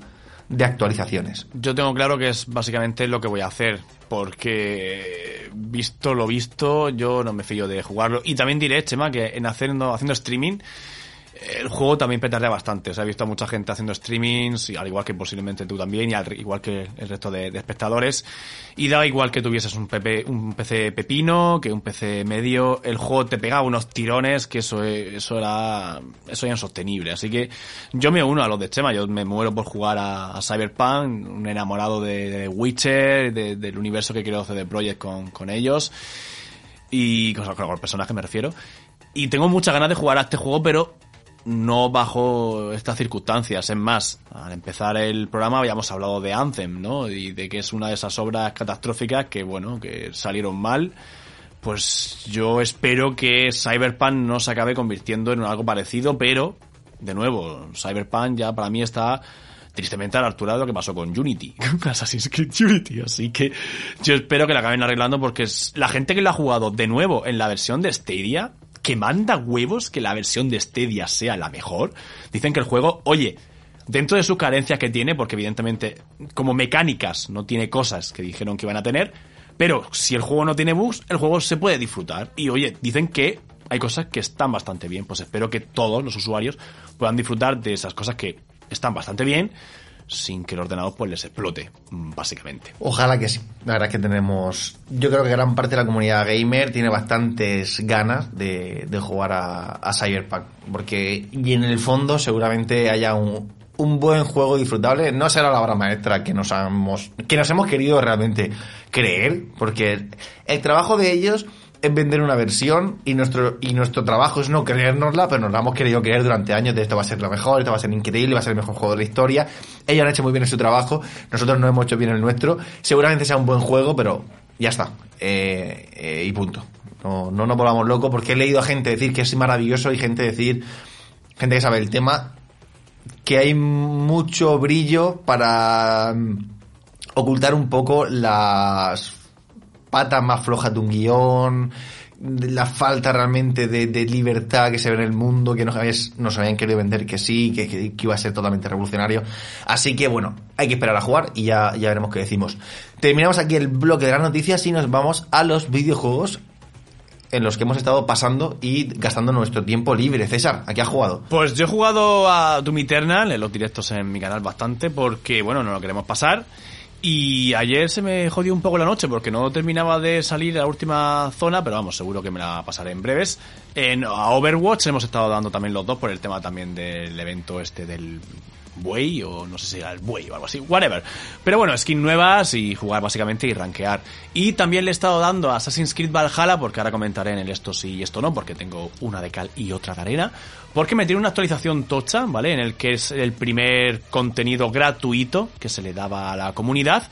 de actualizaciones. Yo tengo claro que es básicamente lo que voy a hacer, porque visto lo visto, yo no me fío de jugarlo. Y también diré, Chema, que en haciendo, haciendo streaming el juego también petaría bastante. O sea, he visto a mucha gente haciendo streamings, y al igual que posiblemente tú también, y al igual que el resto de, espectadores. Y da igual que tuvieses un, un PC pepino, que un PC medio, el juego te pegaba unos tirones que eso, eso era, eso era insostenible. Así que yo me uno a los de Chema, yo me muero por jugar a, Cyberpunk, un enamorado de, Witcher, del universo que hacer de Project con, con ellos. Y con, con el personaje me refiero. Y tengo muchas ganas de jugar a este juego, pero no bajo estas circunstancias. Es más, al empezar el programa habíamos hablado de Anthem, ¿no? Y de que es una de esas obras catastróficas que, bueno, que salieron mal. Pues yo espero que Cyberpunk no se acabe convirtiendo en algo parecido, pero, de nuevo, Cyberpunk ya para mí está tristemente a la altura de lo que pasó con Unity, con Assassin's Creed Unity. Así que yo espero que la acaben arreglando porque la gente que lo ha jugado de nuevo en la versión de Stadia que manda huevos que la versión de Stadia sea la mejor. Dicen que el juego, oye, dentro de sus carencias que tiene, porque evidentemente como mecánicas no tiene cosas que dijeron que iban a tener, pero si el juego no tiene bugs, el juego se puede disfrutar. Y oye, dicen que hay cosas que están bastante bien, pues espero que todos los usuarios puedan disfrutar de esas cosas que están bastante bien sin que el ordenador pues les explote, básicamente. Ojalá que sí. La verdad es que tenemos... Yo creo que gran parte de la comunidad gamer tiene bastantes ganas de, jugar a, a, Cyberpunk. Porque, y en el fondo seguramente haya un, un buen juego disfrutable. No será la obra maestra que nos hemos, que nos hemos querido realmente creer. Porque el trabajo de ellos es vender una versión y nuestro, y nuestro trabajo es no creérnosla, pero nos la hemos querido creer durante años de esto va a ser lo mejor, esto va a ser increíble, va a ser el mejor juego de la historia. Ellos han hecho muy bien su trabajo, nosotros no hemos hecho bien el nuestro. Seguramente sea un buen juego, pero ya está. Eh, eh, y punto. No, no nos volvamos locos porque he leído a gente decir que es maravilloso y gente decir, gente que sabe el tema, que hay mucho brillo para mm, ocultar un poco las patas más flojas de un guion, la falta realmente de, libertad que se ve en el mundo, que nos, nos habían querido vender que sí, que, iba a ser totalmente revolucionario. Así que bueno, hay que esperar a jugar y ya, ya veremos qué decimos. Terminamos aquí el bloque de las noticias y nos vamos a los videojuegos en los que hemos estado pasando y gastando nuestro tiempo libre. César, ¿a qué has jugado? Pues yo he jugado a Doom Eternal en los directos en mi canal bastante porque, bueno, no lo queremos pasar. Y ayer se me jodió un poco la noche porque no terminaba de salir a la última zona, pero vamos, seguro que me la pasaré en breves. En Overwatch hemos estado dando también los dos por el tema también del evento este del buey o no sé si era el buey o algo así, whatever. Pero bueno, skin nuevas y jugar básicamente y rankear. Y también le he estado dando a Assassin's Creed Valhalla porque ahora comentaré en el esto sí y esto no porque tengo una de cal y otra de arena. Porque me tiene una actualización tocha, ¿vale? En el que es el primer contenido gratuito que se le daba a la comunidad.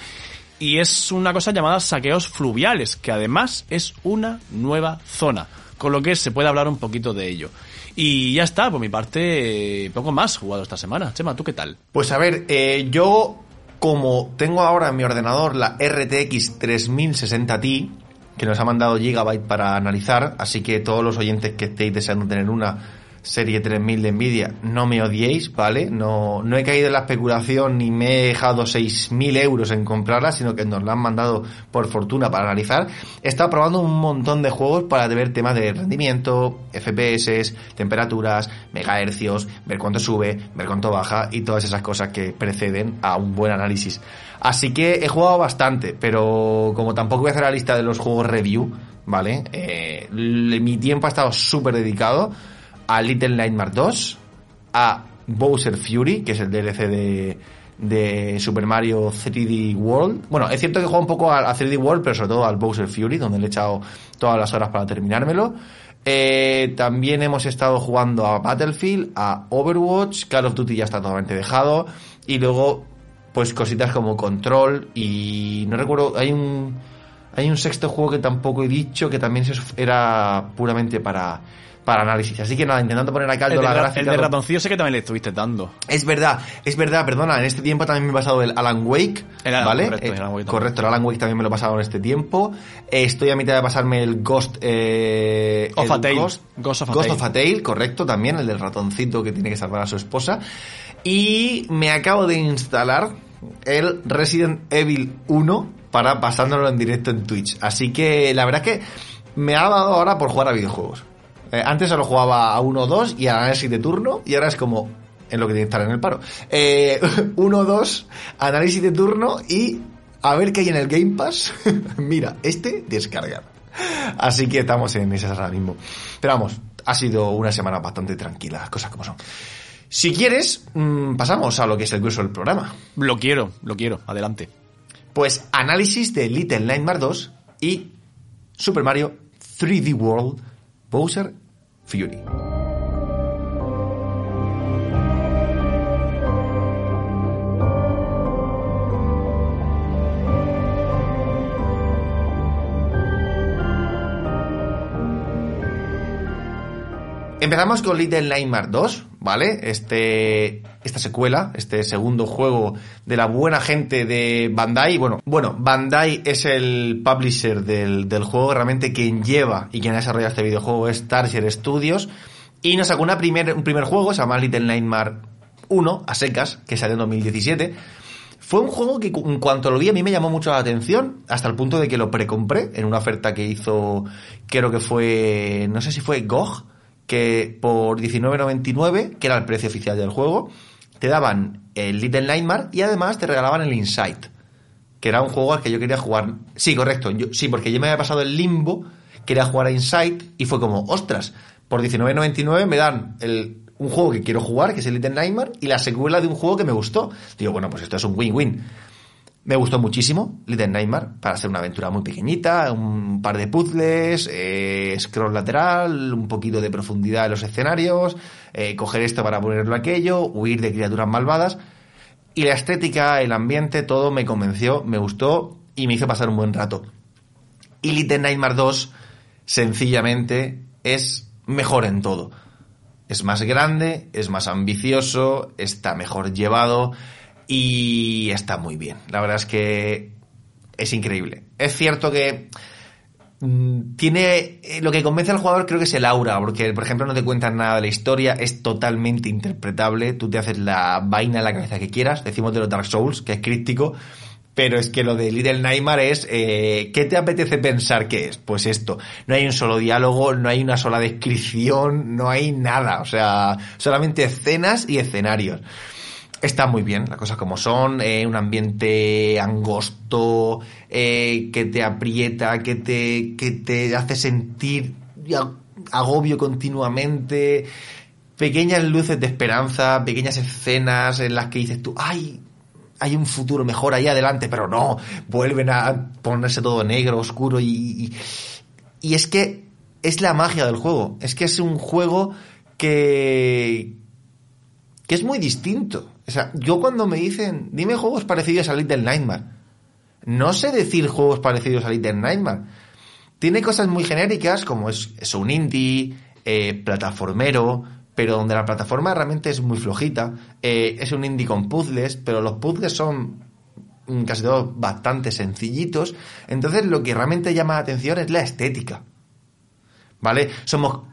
Y es una cosa llamada saqueos fluviales, que además es una nueva zona. Con lo que se puede hablar un poquito de ello. Y ya está, por mi parte, poco más jugado esta semana. Chema, ¿tú qué tal? Pues a ver, eh, yo como tengo ahora en mi ordenador la RTX 3060 Ti, que nos ha mandado Gigabyte para analizar, así que todos los oyentes que estéis deseando tener una serie 3000 de Nvidia, no me odiéis, ¿vale? No, no he caído en la especulación ni me he dejado 6.000 euros en comprarla, sino que nos la han mandado por fortuna para analizar. He estado probando un montón de juegos para ver temas de rendimiento, FPS, temperaturas, megahercios, ver cuánto sube, ver cuánto baja y todas esas cosas que preceden a un buen análisis. Así que he jugado bastante, pero como tampoco voy a hacer la lista de los juegos review, ¿vale? Eh, mi tiempo ha estado súper dedicado a Little Nightmare 2, a Bowser Fury, que es el DLC de, Super Mario 3D World. Bueno, es cierto que juego un poco a, 3D World, pero sobre todo al Bowser Fury, donde le he echado todas las horas para terminármelo. Eh, también hemos estado jugando a Battlefield, a Overwatch, Call of Duty ya está totalmente dejado. Y luego, pues cositas como Control y no recuerdo, hay un, hay un sexto juego que tampoco he dicho que también era puramente para para análisis. Así que nada, intentando poner a caldo la gráfica. El de ratoncillo sé que también le estuviste dando. Es verdad, es verdad, perdona, en este tiempo también me he pasado el Alan Wake, ¿vale? Correcto, el Alan Wake, correcto, el Alan Wake también me lo he pasado en este tiempo. estoy a mitad de pasarme el Ghost... Eh, of a Tale. Ghost, of a Ghost of a Tale, correcto, también, el del ratoncito que tiene que salvar a su esposa. Y me acabo de instalar el Resident Evil 1 para pasándolo en directo en Twitch. Así que la verdad es que me ha dado ahora por jugar a videojuegos. Eh, antes solo jugaba a 1-2 y a análisis de turno, y ahora es como en lo que tiene que estar en el paro. 1-2, eh, análisis de turno y a ver qué hay en el Game Pass. Mira, este descargar. Así que estamos en esas ahora mismo. Pero vamos, ha sido una semana bastante tranquila, las cosas como son. Si quieres, mm, pasamos a lo que es el grueso del programa. Lo quiero, lo quiero, adelante. Pues análisis de Little Nightmare 2 y Super Mario 3D World Bowser Fury. Empezamos con Little Nightmare 2, ¿vale? Este, esta secuela, este segundo juego de la buena gente de Bandai. Bueno, bueno, Bandai es el publisher del, del juego, realmente quien lleva y quien ha desarrollado este videojuego es Tarsier Studios. Y nos sacó una primer, un primer juego, se llama Little Nightmare 1, a secas, que salió en 2017. Fue un juego que en cuanto lo vi a mí me llamó mucho la atención, hasta el punto de que lo precompré en una oferta que hizo, creo que fue, no sé si fue GOG, que por 19.99, que era el precio oficial del juego, te daban el Little Nightmare y además te regalaban el Insight, que era un juego al que yo quería jugar. Sí, correcto, yo, sí, porque yo me había pasado el limbo, quería jugar a Insight y fue como, ostras, por 19.99 me dan el, un juego que quiero jugar, que es el Little Nightmare, y la secuela de un juego que me gustó. Digo, bueno, pues esto es un win-win. Me gustó muchísimo Little Nightmare para ser una aventura muy pequeñita, un par de puzzles, eh, scroll lateral, un poquito de profundidad en los escenarios, eh, coger esto para ponerlo aquello, huir de criaturas malvadas. Y la estética, el ambiente, todo me convenció, me gustó y me hizo pasar un buen rato. Y Little Nightmare 2, sencillamente, es mejor en todo. Es más grande, es más ambicioso, está mejor llevado y está muy bien. La verdad es que es increíble. Es cierto que mm, tiene eh, lo que convence al jugador creo que es el aura, porque por ejemplo no te cuentan nada de la historia, es totalmente interpretable, tú te haces la vaina en la cabeza que quieras, decimos de los Dark Souls, que es crítico, pero es que lo de Little Nightmare es, eh, ¿qué te apetece pensar que es? Pues esto, no hay un solo diálogo, no hay una sola descripción, no hay nada, o sea, solamente escenas y escenarios. Está muy bien, las cosas como son, eh, un ambiente angosto, eh, que te aprieta, que te, que te hace sentir agobio continuamente, pequeñas luces de esperanza, pequeñas escenas en las que dices tú, ay, hay un futuro mejor ahí adelante, pero no, vuelven a ponerse todo negro, oscuro y, y, y es que es la magia del juego, es que es un juego que, que es muy distinto. O sea, yo cuando me dicen, dime juegos parecidos a Little Nightmare, no sé decir juegos parecidos a Little Nightmare. Tiene cosas muy genéricas, como es, un indie, eh, plataformero, pero donde la plataforma realmente es muy flojita. Eh, es un indie con puzzles, pero los puzzles son mm, casi todos bastante sencillitos. Entonces lo que realmente llama la atención es la estética. ¿Vale? Somos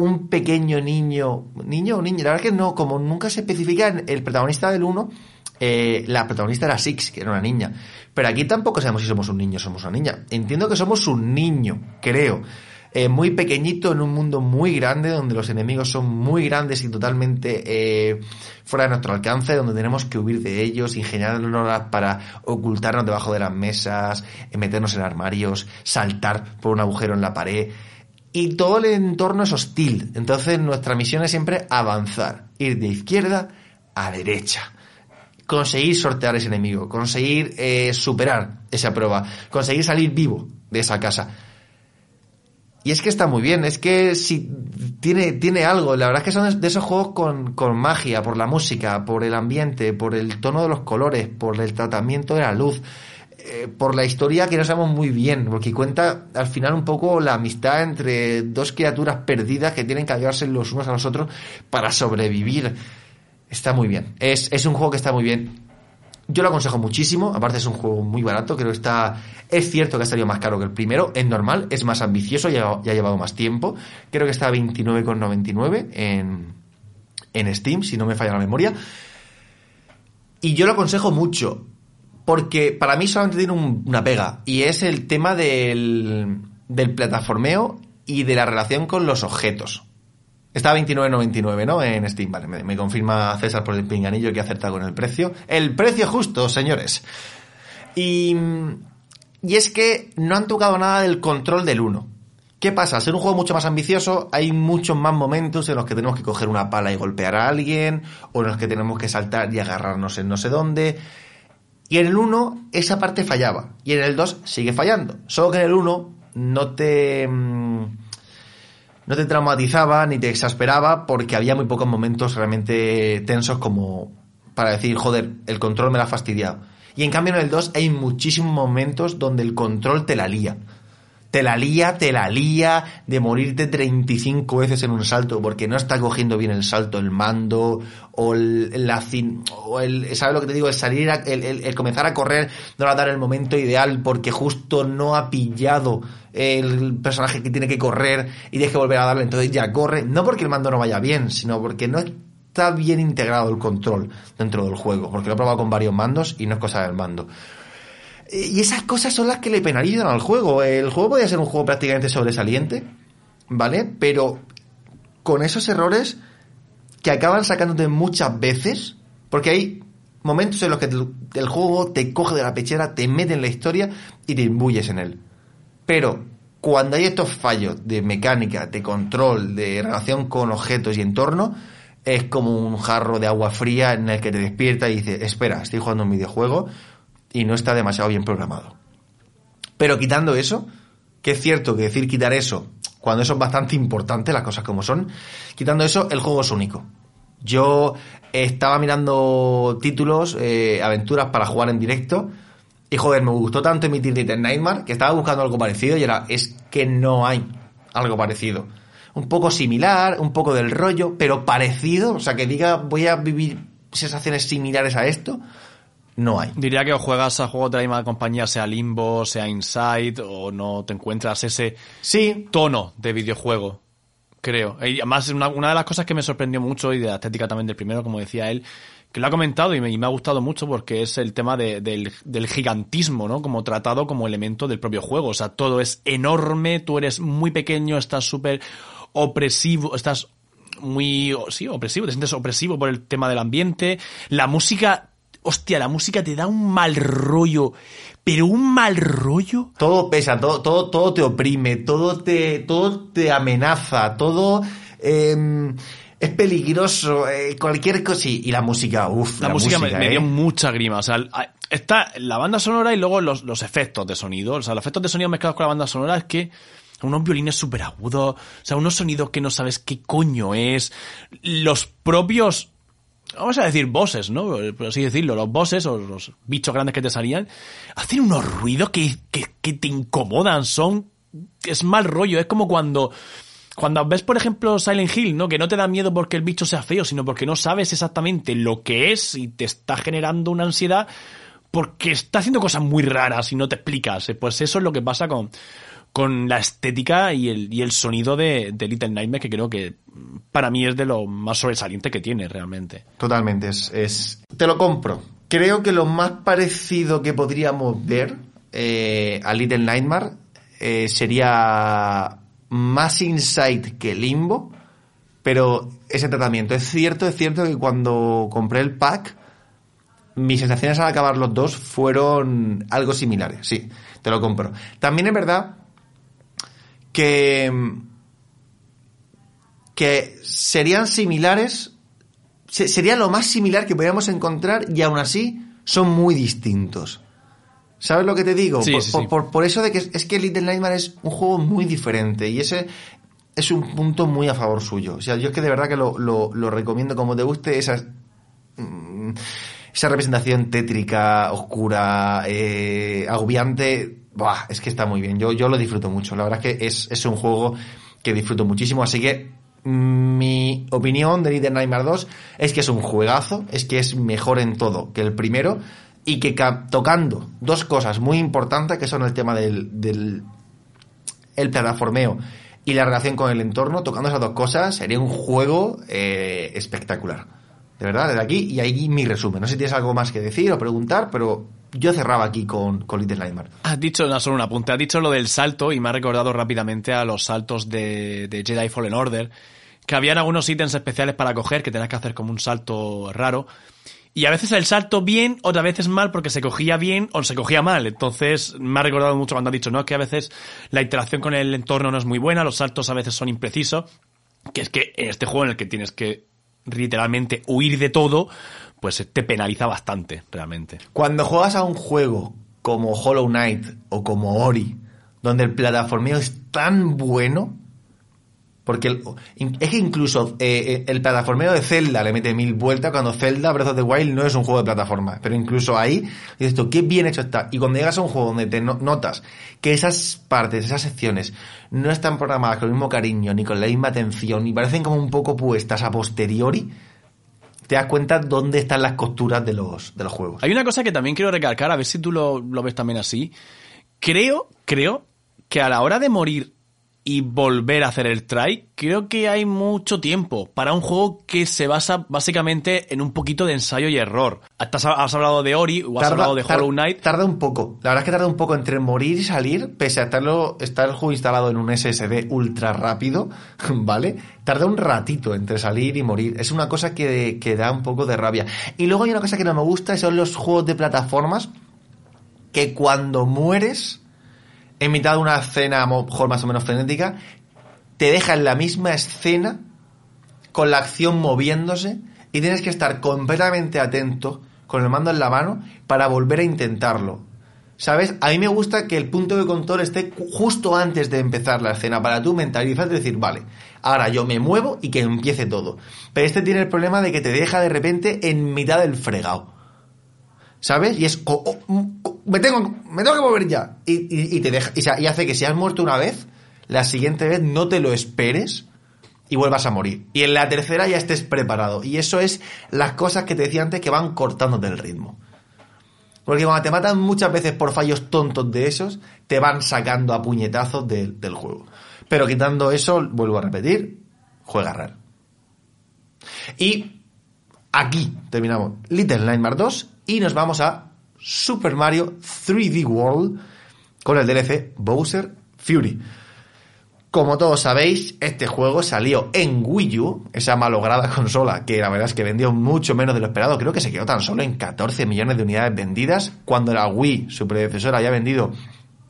un pequeño niño, niño o niña, la verdad que no, como nunca se especifica en el protagonista del 1, eh, la protagonista era Six, que era una niña. Pero aquí tampoco sabemos si somos un niño o somos una niña. Entiendo que somos un niño, creo. Eh, muy pequeñito en un mundo muy grande, donde los enemigos son muy grandes y totalmente eh, fuera de nuestro alcance, donde tenemos que huir de ellos, ingeniárnoslas para ocultarnos debajo de las mesas, meternos en armarios, saltar por un agujero en la pared. Y todo el entorno es hostil. Entonces nuestra misión es siempre avanzar, ir de izquierda a derecha conseguir sortear ese enemigo, conseguir eh, superar esa prueba, conseguir salir vivo de esa casa. Y es que está muy bien, es que si tiene, tiene algo, la verdad es que son de esos juegos con, con magia, por la música, por el ambiente, por el tono de los colores, por el tratamiento de la luz, eh, por la historia que no sabemos muy bien, porque cuenta al final un poco la amistad entre dos criaturas perdidas que tienen que ayudarse los unos a los otros para sobrevivir. Está muy bien. Es, es un juego que está muy bien. Yo lo aconsejo muchísimo, aparte es un juego muy barato, creo que está... Es cierto que ha salido más caro que el primero, es normal, es más ambicioso, ya, ya ha llevado más tiempo. Creo que está a 29,99 en, en Steam, si no me falla la memoria. Y yo lo aconsejo mucho, porque para mí solamente tiene una pega, y es el tema del, del plataformeo y de la relación con los objetos. Está a 29,99, ¿no? En Steam. Vale, me, confirma César por el pinganillo que ha acertado con el precio. El precio justo, señores. Y, y es que no han tocado nada del control del 1. ¿Qué pasa? Al ser un juego mucho más ambicioso, hay muchos más momentos en los que tenemos que coger una pala y golpear a alguien, o en los que tenemos que saltar y agarrarnos en no sé dónde. Y en el 1 esa parte fallaba, y en el 2 sigue fallando. Solo que en el 1 no te... Mm, no te traumatizaba ni te exasperaba porque había muy pocos momentos realmente tensos como para decir, joder, el control me la ha fastidiado. Y en cambio en el 2 hay muchísimos momentos donde el control te la lía te la lía, te la lía de morirte 35 veces en un salto porque no está cogiendo bien el salto, el mando o el, la, o el ¿sabes lo que te digo? El salir, el, el, comenzar a correr no va a dar el momento ideal porque justo no ha pillado el personaje que tiene que correr y deje volver a darle, entonces ya corre, no porque el mando no vaya bien, sino porque no está bien integrado el control dentro del juego, porque lo he probado con varios mandos y no es cosa del mando. Y esas cosas son las que le penalizan al juego. El juego podría ser un juego prácticamente sobresaliente, ¿vale? Pero con esos errores que acaban sacándote muchas veces, porque hay momentos en los que el juego te coge de la pechera, te mete en la historia y te imbuyes en él. Pero cuando hay estos fallos de mecánica, de control, de relación con objetos y entorno, es como un jarro de agua fría en el que te despierta y dices, espera, estoy jugando un videojuego, y no está demasiado bien programado. Pero quitando eso, que es cierto que decir quitar eso, cuando eso es bastante importante, las cosas como son, quitando eso, el juego es único. Yo estaba mirando títulos, eh, aventuras para jugar en directo, y joder, me gustó tanto emitir Little Nightmare que estaba buscando algo parecido y era, es que no hay algo parecido. Un poco similar, un poco del rollo, pero parecido, o sea, que diga voy a vivir sensaciones similares a esto, no hay. Diría que o juegas a juegos de la misma compañía, sea Limbo, sea Inside, o no te encuentras ese sí. tono de videojuego, creo. Y además, una, una de las cosas que me sorprendió mucho, y de la estética también del primero, como decía él, que lo ha comentado y me, ha gustado mucho porque es el tema del, del, gigantismo, ¿no? Como tratado como elemento del propio juego. O sea, todo es enorme, tú eres muy pequeño, estás súper opresivo, estás muy, sí, opresivo, te sientes opresivo por el tema del ambiente. La música hostia, la música te da un mal rollo, pero un mal rollo. Todo pesa, todo, todo, todo te oprime, todo te, todo te amenaza, todo em, es peligroso, eh, cualquier cosa. Y la música, uff. La, música, me, dio ¿eh? mucha grima. O sea, está la banda sonora y luego los, los efectos de sonido. O sea, los efectos de sonido mezclados con la banda sonora es que unos violines súper agudos, o sea, unos sonidos que no sabes qué coño es, los propios vamos a decir bosses, ¿no? Por así decirlo, los bosses o los bichos grandes que te salían, hacen unos ruidos que, que, te incomodan, son, es mal rollo, es como cuando, cuando ves, por ejemplo, Silent Hill, ¿no? Que no te da miedo porque el bicho sea feo, sino porque no sabes exactamente lo que es y te está generando una ansiedad, porque está haciendo cosas muy raras y no te explicas. Pues eso es lo que pasa con, con la estética y el, y el sonido de, de Little Nightmares, que creo que para mí es de lo más sobresaliente que tiene realmente. Totalmente, es, es- Te lo compro. Creo que lo más parecido que podríamos ver eh, a Little Nightmare eh, sería más Insight que Limbo, pero ese tratamiento. Es cierto, es cierto que cuando compré el pack, mis sensaciones al acabar los dos fueron algo similares, sí, te lo compro. También es verdad que, que serían similares, se- sería lo más similar que podríamos encontrar y aún así son muy distintos. ¿Sabes lo que te digo? Sí, por, sí, por- sí. por- por eso de que es, que Little Nightmare es un juego muy diferente y ese es un punto muy a favor suyo. O sea, yo es que de verdad que lo, lo- lo recomiendo como te guste esas mm, esa representación tétrica, oscura, eh, agobiante, buah, es que está muy bien. Yo, yo lo disfruto mucho. La verdad es que es, es un juego que disfruto muchísimo. Así que mm, mi opinión de Little Nightmare 2 es que es un juegazo, es que es mejor en todo que el primero y que ca- tocando dos cosas muy importantes que son el tema del, del el plataformeo y la relación con el entorno, tocando esas dos cosas, sería un juego eh, espectacular. De verdad, desde aquí y ahí mi resumen. No sé si tienes algo más que decir o preguntar, pero yo cerraba aquí con, con Little Nightmare. Has dicho, no, solo un apunte, has dicho lo del salto y me ha recordado rápidamente a los saltos de, de Jedi Fallen Order, que habían algunos ítems especiales para coger, que tenías que hacer como un salto raro. Y a veces el salto bien, otras veces mal, porque se cogía bien o se cogía mal. Entonces me ha recordado mucho cuando has dicho, no, que a veces la interacción con el entorno no es muy buena, los saltos a veces son imprecisos. Que es que en este juego en el que tienes que literalmente huir de todo, pues te penaliza bastante, realmente. Cuando juegas a un juego como Hollow Knight o como Ori, donde el plataformeo es tan bueno, porque el- es que incluso eh, eh, el plataformeo de Zelda le mete mil vueltas cuando Zelda Breath of the Wild no es un juego de plataforma, pero incluso ahí dices tú, qué bien hecho está. Y cuando llegas a un juego donde te no- notas que esas partes, esas secciones no están programadas con el mismo cariño ni con la misma atención y parecen como un poco puestas a posteriori, te das cuenta dónde están las costuras de los, de los juegos. Hay una cosa que también quiero recalcar, a ver si tú lo, lo ves también así. Creo, creo que a la hora de morir y volver a hacer el try, creo que hay mucho tiempo para un juego que se basa básicamente en un poquito de ensayo y error. Has, has hablado de Ori o has hablado de Hollow Knight. Tarda un poco. La verdad es que tarda un poco entre morir y salir, pese a estarlo, estar el juego instalado en un SSD ultra rápido, ¿vale? Tarda un ratito entre salir y morir. Es una cosa que, que da un poco de rabia. Y luego hay una cosa que no me gusta, y son los juegos de plataformas, que cuando mueres, en mitad de una escena mejor más o menos frenética, te deja en la misma escena con la acción moviéndose y tienes que estar completamente atento con el mando en la mano para volver a intentarlo. ¿Sabes? A mí me gusta que el punto de control esté justo antes de empezar la escena para tú mentalizar y decir, vale, ahora yo me muevo y que empiece todo. Pero este tiene el problema de que te deja de repente en mitad del fregado. ¿Sabes? Y es, oh, me tengo, me tengo que mover ya. Y, y- te deja, y, hace que si has muerto una vez, la siguiente vez no te lo esperes y vuelvas a morir. Y en la tercera ya estés preparado. Y eso es las cosas que te decía antes que van cortándote el ritmo. Porque cuando te matan muchas veces por fallos tontos de esos, te van sacando a puñetazos del- del juego. Pero quitando eso, vuelvo a repetir, juega raro. Y aquí terminamos Little Nightmare 2 y nos vamos a Super Mario 3D World con el DLC Bowser Fury. Como todos sabéis, este juego salió en Wii U, esa malograda consola que la verdad es que vendió mucho menos de lo esperado. Creo que se quedó tan solo en 14 millones de unidades vendidas, cuando la Wii, su predecesora, había vendido,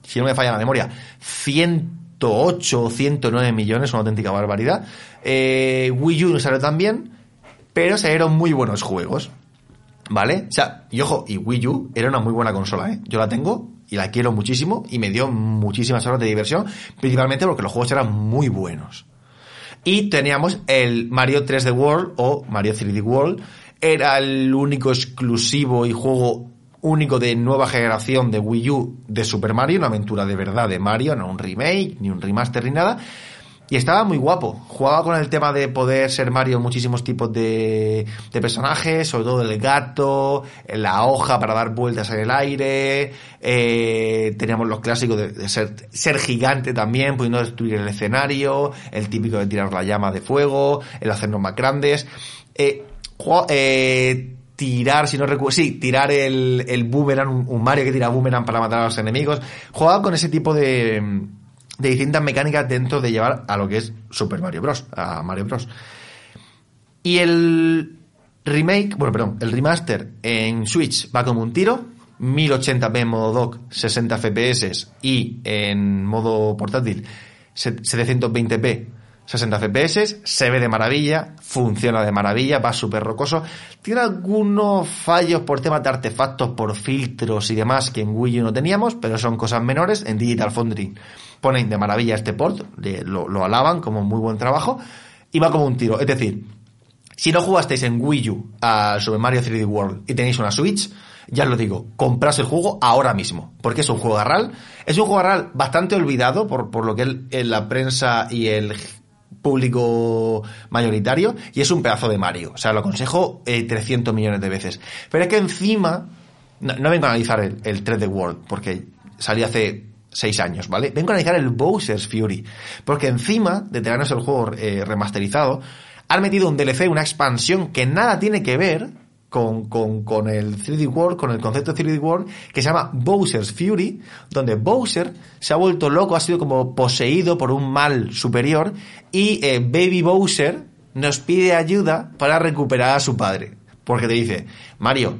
si no me falla la memoria, 108 o 109 millones, una auténtica barbaridad. Eh, Wii U no salió tan bien, pero salieron muy buenos juegos. ¿Vale? O sea, y ojo, y Wii U era una muy buena consola, ¿eh? Yo la tengo y la quiero muchísimo y me dio muchísimas horas de diversión, principalmente porque los juegos eran muy buenos. Y teníamos el Mario 3D World o Mario 3D World, era el único exclusivo y juego único de nueva generación de Wii U de Super Mario, una aventura de verdad de Mario, no un remake, ni un remaster, ni nada. Y estaba muy guapo. Jugaba con el tema de poder ser Mario en muchísimos tipos de, de personajes, sobre todo el gato, la hoja para dar vueltas en el aire. Eh, teníamos los clásicos de, ser, ser gigante también, pudiendo destruir el escenario, el típico de tirar la llama de fuego, el hacernos más grandes. Eh, eh, tirar, si no recuerdo, sí, tirar el, el boomerang, un Mario que tira boomerang para matar a los enemigos. Jugaba con ese tipo de, de distintas mecánicas dentro de llevar a lo que es Super Mario Bros. A Mario Bros. Y el remake, bueno, perdón, el remaster en Switch va como un tiro. 1080p en modo dock, 60 FPS y en modo portátil se- 720p, 60 FPS, se ve de maravilla, funciona de maravilla, va súper rocoso. Tiene algunos fallos por temas de artefactos, por filtros y demás que en Wii U no teníamos, pero son cosas menores. En Digital Foundry ponen de maravilla este port, lo, lo alaban como muy buen trabajo y va como un tiro. Es decir, si no jugasteis en Wii U a Super Mario 3D World y tenéis una Switch, ya os lo digo, compras el juego ahora mismo, porque es un juego RAL. Es un juego RAL bastante olvidado por, por lo que en la prensa y el público mayoritario, y es un pedazo de Mario. O sea, lo aconsejo eh, 300 millones de veces. Pero es que encima, no, no vengo a analizar el, el 3D World, porque salió hace seis años, ¿vale? Vengo a analizar el Bowser's Fury, porque encima de tenernos el juego eh, remasterizado, han metido un DLC, una expansión que nada tiene que ver con, con, con el 3D World, con el concepto de 3D World, que se llama Bowser's Fury, donde Bowser se ha vuelto loco, ha sido como poseído por un mal superior, y eh, Baby Bowser nos pide ayuda para recuperar a su padre. Porque te dice, Mario,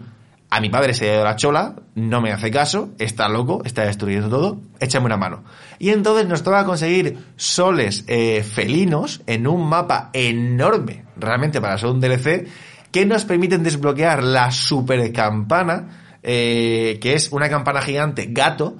a mi padre se ha ido la chola, no me hace caso, está loco, está destruyendo todo, échame una mano. Y entonces nos toca conseguir soles eh, felinos en un mapa enorme, realmente para ser un DLC, que nos permiten desbloquear la super campana, eh, que es una campana gigante gato,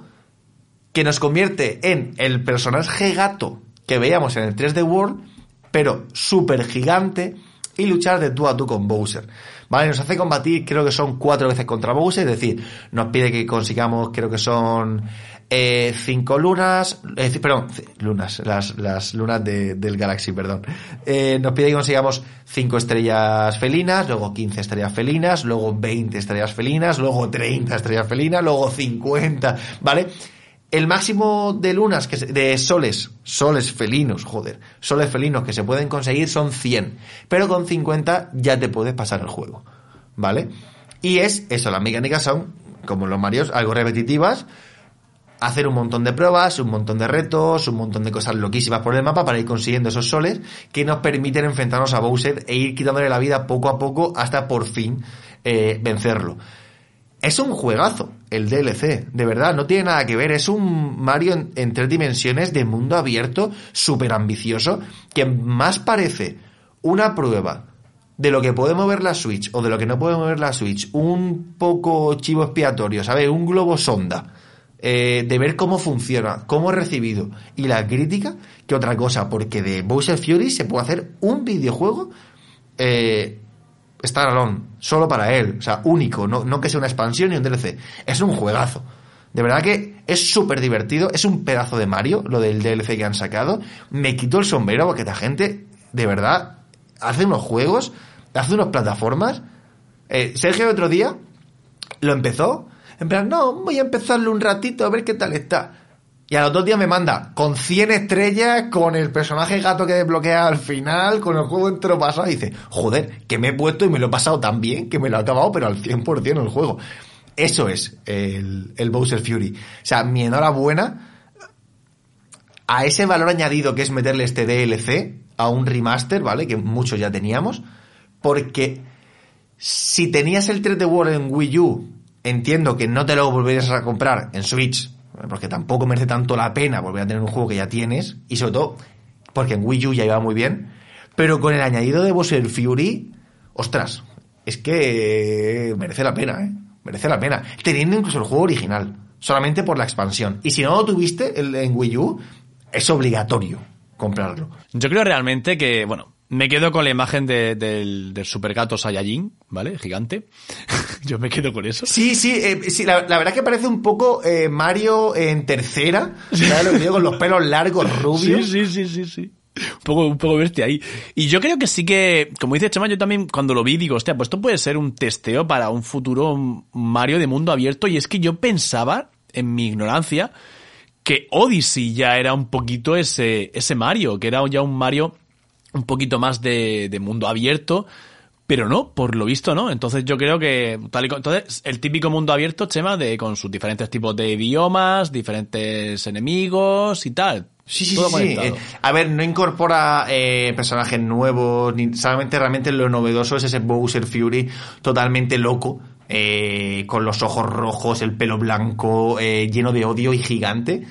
que nos convierte en el personaje gato que veíamos en el 3D World, pero súper gigante, y luchar de tú a tú con Bowser. ¿Vale? Nos hace combatir, creo que son cuatro veces contra Bowser, es decir, nos pide que consigamos, creo que son eh, cinco lunas, eh, perdón, lunas, las, las lunas de- del Galaxy, perdón. Eh, nos pide que consigamos cinco estrellas felinas, luego 15 estrellas felinas, luego 20 estrellas felinas, luego 30 estrellas felinas, luego 50, ¿vale? El máximo de lunas, que se- de soles, soles felinos, joder, soles felinos que se pueden conseguir son 100, pero con 50 ya te puedes pasar el juego, ¿vale? Y es eso, las mecánicas son, como los Marios, algo repetitivas, hacer un montón de pruebas, un montón de retos, un montón de cosas loquísimas por el mapa para ir consiguiendo esos soles que nos permiten enfrentarnos a Bowser e ir quitándole la vida poco a poco hasta por fin eh, vencerlo. Es un juegazo el DLC, de verdad, no tiene nada que ver, es un Mario en, tres dimensiones de mundo abierto, súper ambicioso, que más parece una prueba de lo que puede mover la Switch o de lo que no puede mover la Switch, un poco chivo expiatorio, ¿sabes? Un globo sonda, eh, de ver cómo funciona, cómo es recibido y la crítica, que otra cosa, porque de Bowser Fury se puede hacer un videojuego eh, standalone, solo para él, o sea, único, no, no que sea una expansión ni un DLC, es un juegazo. De verdad que es súper divertido, es un pedazo de Mario, lo del DLC que han sacado. Me quito el sombrero porque esta gente, de verdad, hace unos juegos, hace unas plataformas. Eh, Sergio otro día lo empezó, en plan, no, voy a empezarlo un ratito a ver qué tal está. Y a los dos días me manda con 100 estrellas, con el personaje gato que desbloquea al final, con el juego entero pasado. Y dice, joder, que me he puesto y me lo he pasado tan bien que me lo he acabado, pero al 100% el juego. Eso es el, el Bowser Fury. O sea, mi enhorabuena a ese valor añadido que es meterle este DLC a un remaster, ¿vale? Que muchos ya teníamos. Porque si tenías el 3D World en Wii U, entiendo que no te lo volverías a comprar en Switch, porque tampoco merece tanto la pena volver a tener un juego que ya tienes, y sobre todo porque en Wii U ya iba muy bien, pero con el añadido de Bowser Fury, ostras, es que merece la pena, ¿eh? Merece la pena. Teniendo incluso el juego original, solamente por la expansión. Y si no lo tuviste en Wii U, es obligatorio comprarlo. Yo creo realmente que, bueno, me quedo con la imagen de- del, del supergato Saiyajin, ¿vale? Gigante. Yo me quedo con eso. Sí, sí, eh, sí la, la verdad es que parece un poco eh, Mario en tercera, ¿sabes lo que digo? Con los pelos largos, rubios. Sí, sí, sí, sí, sí. un poco, un poco verte ahí. Y yo creo que sí que, como dice Chema, yo también cuando lo vi digo, hostia, pues esto puede ser un testeo para un futuro Mario de mundo abierto. Y es que yo pensaba, en mi ignorancia, que Odyssey ya era un poquito ese, ese Mario, que era ya un Mario un poquito más de, de mundo abierto, pero no, por lo visto no. Entonces yo creo que tal y co- entonces el típico mundo abierto, Chema, de con sus diferentes tipos de idiomas, diferentes enemigos y tal. Sí, sí, Todo sí. Eh, a ver, no incorpora eh, personajes nuevos, ni solamente realmente lo novedoso es ese Bowser Fury totalmente loco, eh, con los ojos rojos, el pelo blanco, eh, lleno de odio y gigante.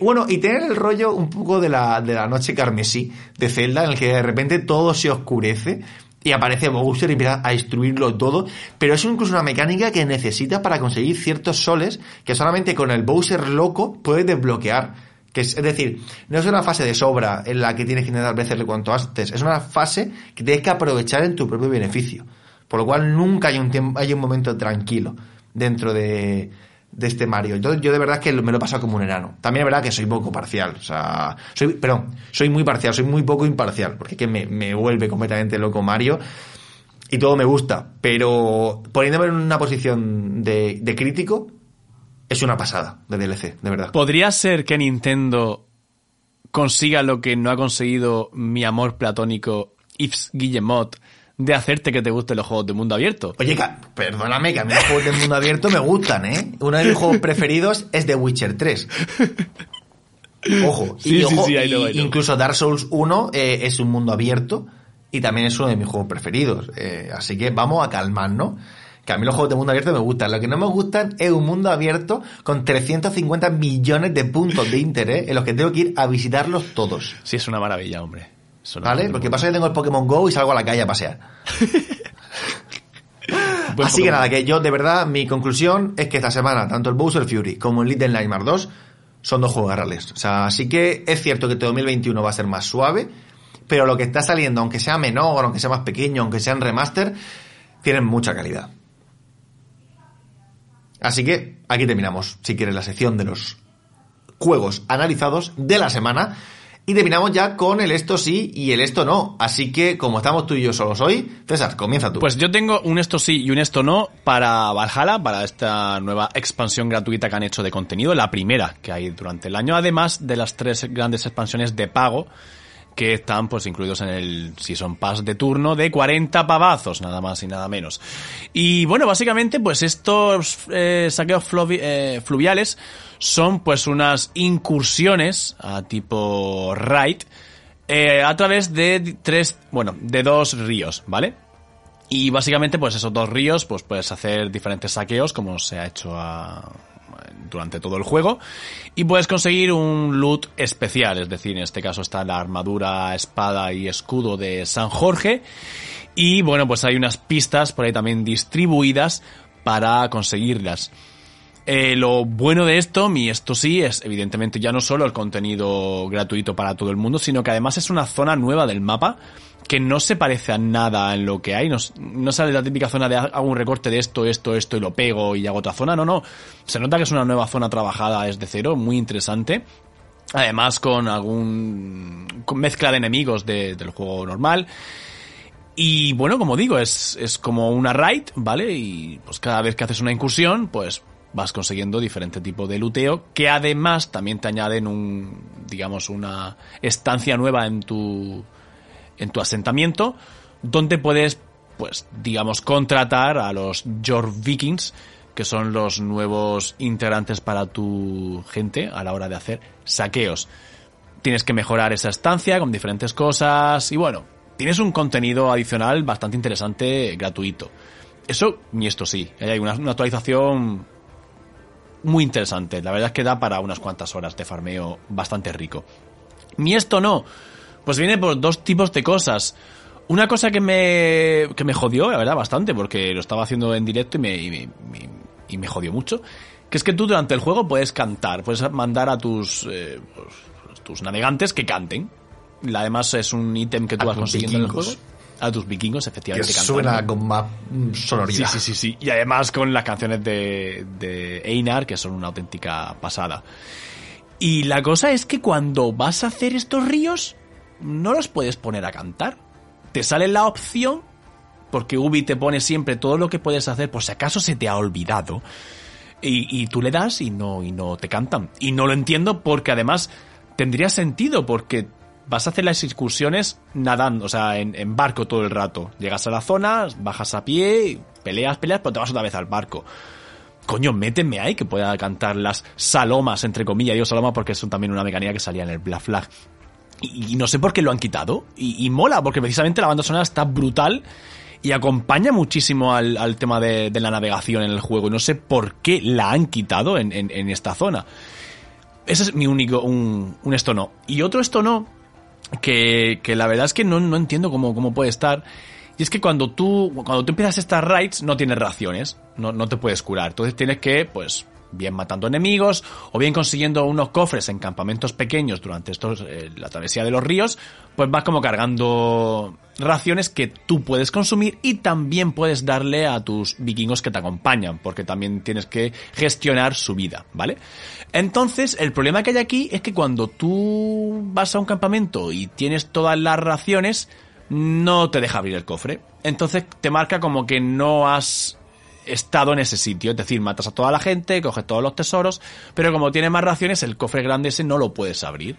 Bueno, y tener el rollo un poco de la, de la noche carmesí de Zelda, en el que de repente todo se oscurece y aparece Bowser y empieza a destruirlo todo, pero es incluso una mecánica que necesitas para conseguir ciertos soles que solamente con el Bowser loco puedes desbloquear. Que es, es decir, no es una fase de sobra en la que tienes que intentar vencerle cuanto antes, es una fase que tienes que aprovechar en tu propio beneficio. Por lo cual nunca hay un tiempo, hay un momento tranquilo dentro de, de este Mario. Entonces yo de verdad que me lo he pasado como un enano. También es verdad que soy poco parcial. O sea, soy, perdón, soy muy parcial, soy muy poco imparcial. Porque es que me, me vuelve completamente loco Mario. Y todo me gusta. Pero poniéndome en una posición de, de crítico, es una pasada de DLC, de verdad. ¿Podría ser que Nintendo consiga lo que no ha conseguido mi amor platónico Yves Guillemot de hacerte que te gusten los juegos de mundo abierto? Oye, perdóname que a mí los juegos de mundo abierto me gustan, ¿eh? Uno de mis juegos preferidos es The Witcher 3. Ojo, Sí, y, sí, ojo, sí, y incluso Dark Souls 1 eh, es un mundo abierto y también es uno de mis juegos preferidos. Eh, así que vamos a calmarnos. Que a mí los juegos de mundo abierto me gustan. Lo que no me gustan es un mundo abierto con 350 millones de puntos de interés en los que tengo que ir a visitarlos todos. Sí, es una maravilla, hombre. ¿Vale? Porque pasa que tengo el Pokémon Go y salgo a la calle a pasear. Buen Así que nada, que yo de verdad, mi conclusión es que esta semana, tanto el Bowser Fury como el Little Nightmare 2 son dos juegos reales. O sea, así que es cierto que este 2021 va a ser más suave, pero lo que está saliendo, aunque sea menor, aunque sea más pequeño, aunque sea en remaster, tienen mucha calidad. Así que aquí terminamos, si quieres, la sección de los juegos analizados de la semana. Y terminamos ya con el esto sí y el esto no. Así que, como estamos tú y yo solos hoy, César, comienza tú. Pues yo tengo un esto sí y un esto no para Valhalla, para esta nueva expansión gratuita que han hecho de contenido, la primera que hay durante el año, además de las tres grandes expansiones de pago que están pues incluidos en el Season Pass de turno de 40 pavazos, nada más y nada menos. Y bueno, básicamente pues estos eh, saqueos eh, fluviales son pues unas incursiones a tipo raid eh, a través de tres, bueno, de dos ríos, ¿vale? Y básicamente, pues esos dos ríos, pues puedes hacer diferentes saqueos, como se ha hecho a- durante todo el juego, y puedes conseguir un loot especial, es decir, en este caso está la armadura, espada y escudo de San Jorge, y bueno, pues hay unas pistas por ahí también distribuidas para conseguirlas. Eh, lo bueno de esto, mi esto sí, es evidentemente ya no solo el contenido gratuito para todo el mundo, sino que además es una zona nueva del mapa que no se parece a nada en lo que hay. No, sale la típica zona de "Ah, hago un recorte de esto, esto, esto y lo pego y hago otra zona. No, no. Se nota que es una nueva zona trabajada desde cero, muy interesante. Además con algún mezcla de enemigos de- del juego normal. Y bueno, como digo, es, es como una raid, ¿vale? Y pues cada vez que haces una incursión, pues vas consiguiendo diferente tipo de luteo, que además también te añaden un, digamos, una estancia nueva en tu, en tu asentamiento, donde puedes, pues, digamos, contratar a los Jord Vikings, que son los nuevos integrantes para tu gente a la hora de hacer saqueos. Tienes que mejorar esa estancia con diferentes cosas y bueno, tienes un contenido adicional bastante interesante gratuito. Eso, y esto sí, hay una actualización muy interesante. La verdad es que da para unas cuantas horas de farmeo bastante rico. Ni esto no. Pues viene por dos tipos de cosas. Una cosa que me, que me jodió, la verdad, bastante, porque lo estaba haciendo en directo y me, y me, y- y me jodió mucho. Que es que tú durante el juego puedes cantar, puedes mandar a tus, eh, pues, tus navegantes que canten. La- Además es un ítem que tú A vas consiguiendo en el juego. A tus vikingos, que efectivamente. suena cantando. con más mm, sonoridad. Sí, sí, sí, sí. Y además con las canciones de, de Einar, que son una auténtica pasada. Y la cosa es que cuando vas a hacer estos ríos, no los puedes poner a cantar. Te sale la opción, porque Ubi te pone siempre todo lo que puedes hacer por si acaso se te ha olvidado. Y, y tú le das y no, y no te cantan. Y no lo entiendo porque además tendría sentido, porque vas a hacer las excursiones nadando, o sea, en, barco todo el rato. Llegas a la zona, bajas a pie, peleas, peleas, pero te vas otra vez al barco. Coño, méteme ahí que pueda cantar las salomas, entre comillas. Digo saloma porque es también una mecánica que salía en el Black Flag. Y, no sé por qué lo han quitado. Y, mola, porque precisamente la banda sonora está brutal y acompaña muchísimo al, tema de, la navegación en el juego. Y no sé por qué la han quitado en esta zona. Ese es mi único, un, un esto no. Y otro esto no, que, que la verdad es que no, no entiendo cómo, cómo puede estar. Y es que cuando tú, cuando tú empiezas estas raids, no tienes raciones, no, no te puedes curar. Entonces tienes que, pues, bien matando enemigos, o bien consiguiendo unos cofres en campamentos pequeños durante estos, eh, la travesía de los ríos, pues vas como cargando raciones que tú puedes consumir y también puedes darle a tus vikingos que te acompañan, porque también tienes que gestionar su vida, ¿vale? Entonces, el problema que hay aquí es que cuando tú vas a un campamento y tienes todas las raciones, no te deja abrir el cofre. Entonces te marca como que no has estado en ese sitio. Es decir, matas a toda la gente, coges todos los tesoros, pero como tiene más raciones, el cofre grande ese no lo puedes abrir.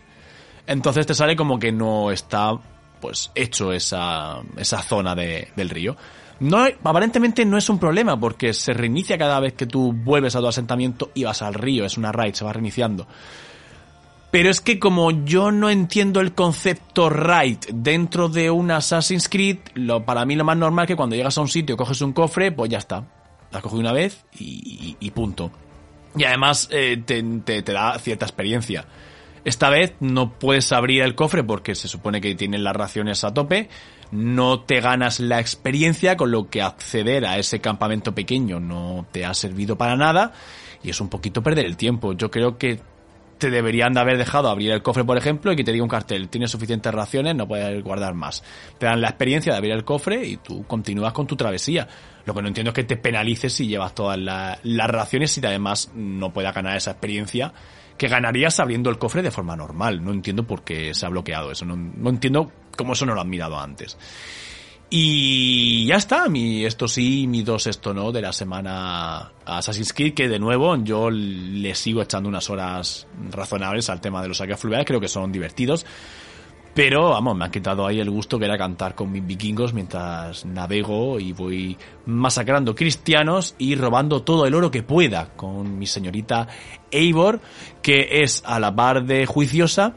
Entonces te sale como que no está pues hecho esa, esa zona de, del río. No, aparentemente no es un problema porque se reinicia cada vez que tú vuelves a tu asentamiento y vas al río. Es una raid, se va reiniciando. Pero es que como yo no entiendo el concepto raid dentro de un Assassin's Creed, lo, para mí lo más normal es que cuando llegas a un sitio, coges un cofre, pues ya está. La has una vez y, y, punto. Y además eh, te, te, da cierta experiencia. Esta vez no puedes abrir el cofre porque se supone que tienes las raciones a tope. No te ganas la experiencia, con lo que acceder a ese campamento pequeño no te ha servido para nada. Y es un poquito perder el tiempo. Yo creo que te deberían de haber dejado abrir el cofre, por ejemplo, y que te diga un cartel, tienes suficientes raciones, no puedes guardar más. Te dan la experiencia de abrir el cofre y tú continúas con tu travesía. Lo que no entiendo es que te penalices si llevas todas la, las raciones y además no puedas ganar esa experiencia que ganarías abriendo el cofre de forma normal. No entiendo por qué se ha bloqueado eso. No, entiendo cómo eso no lo han mirado antes. Y ya está, mi esto sí, mi dos esto no de la semana Assassin's Creed, que de nuevo yo le sigo echando unas horas razonables al tema de los saqueos fluviales, creo que son divertidos. Pero, vamos, me han quitado ahí el gusto que era cantar con mis vikingos mientras navego y voy masacrando cristianos y robando todo el oro que pueda con mi señorita Eivor, que es a la par de juiciosa,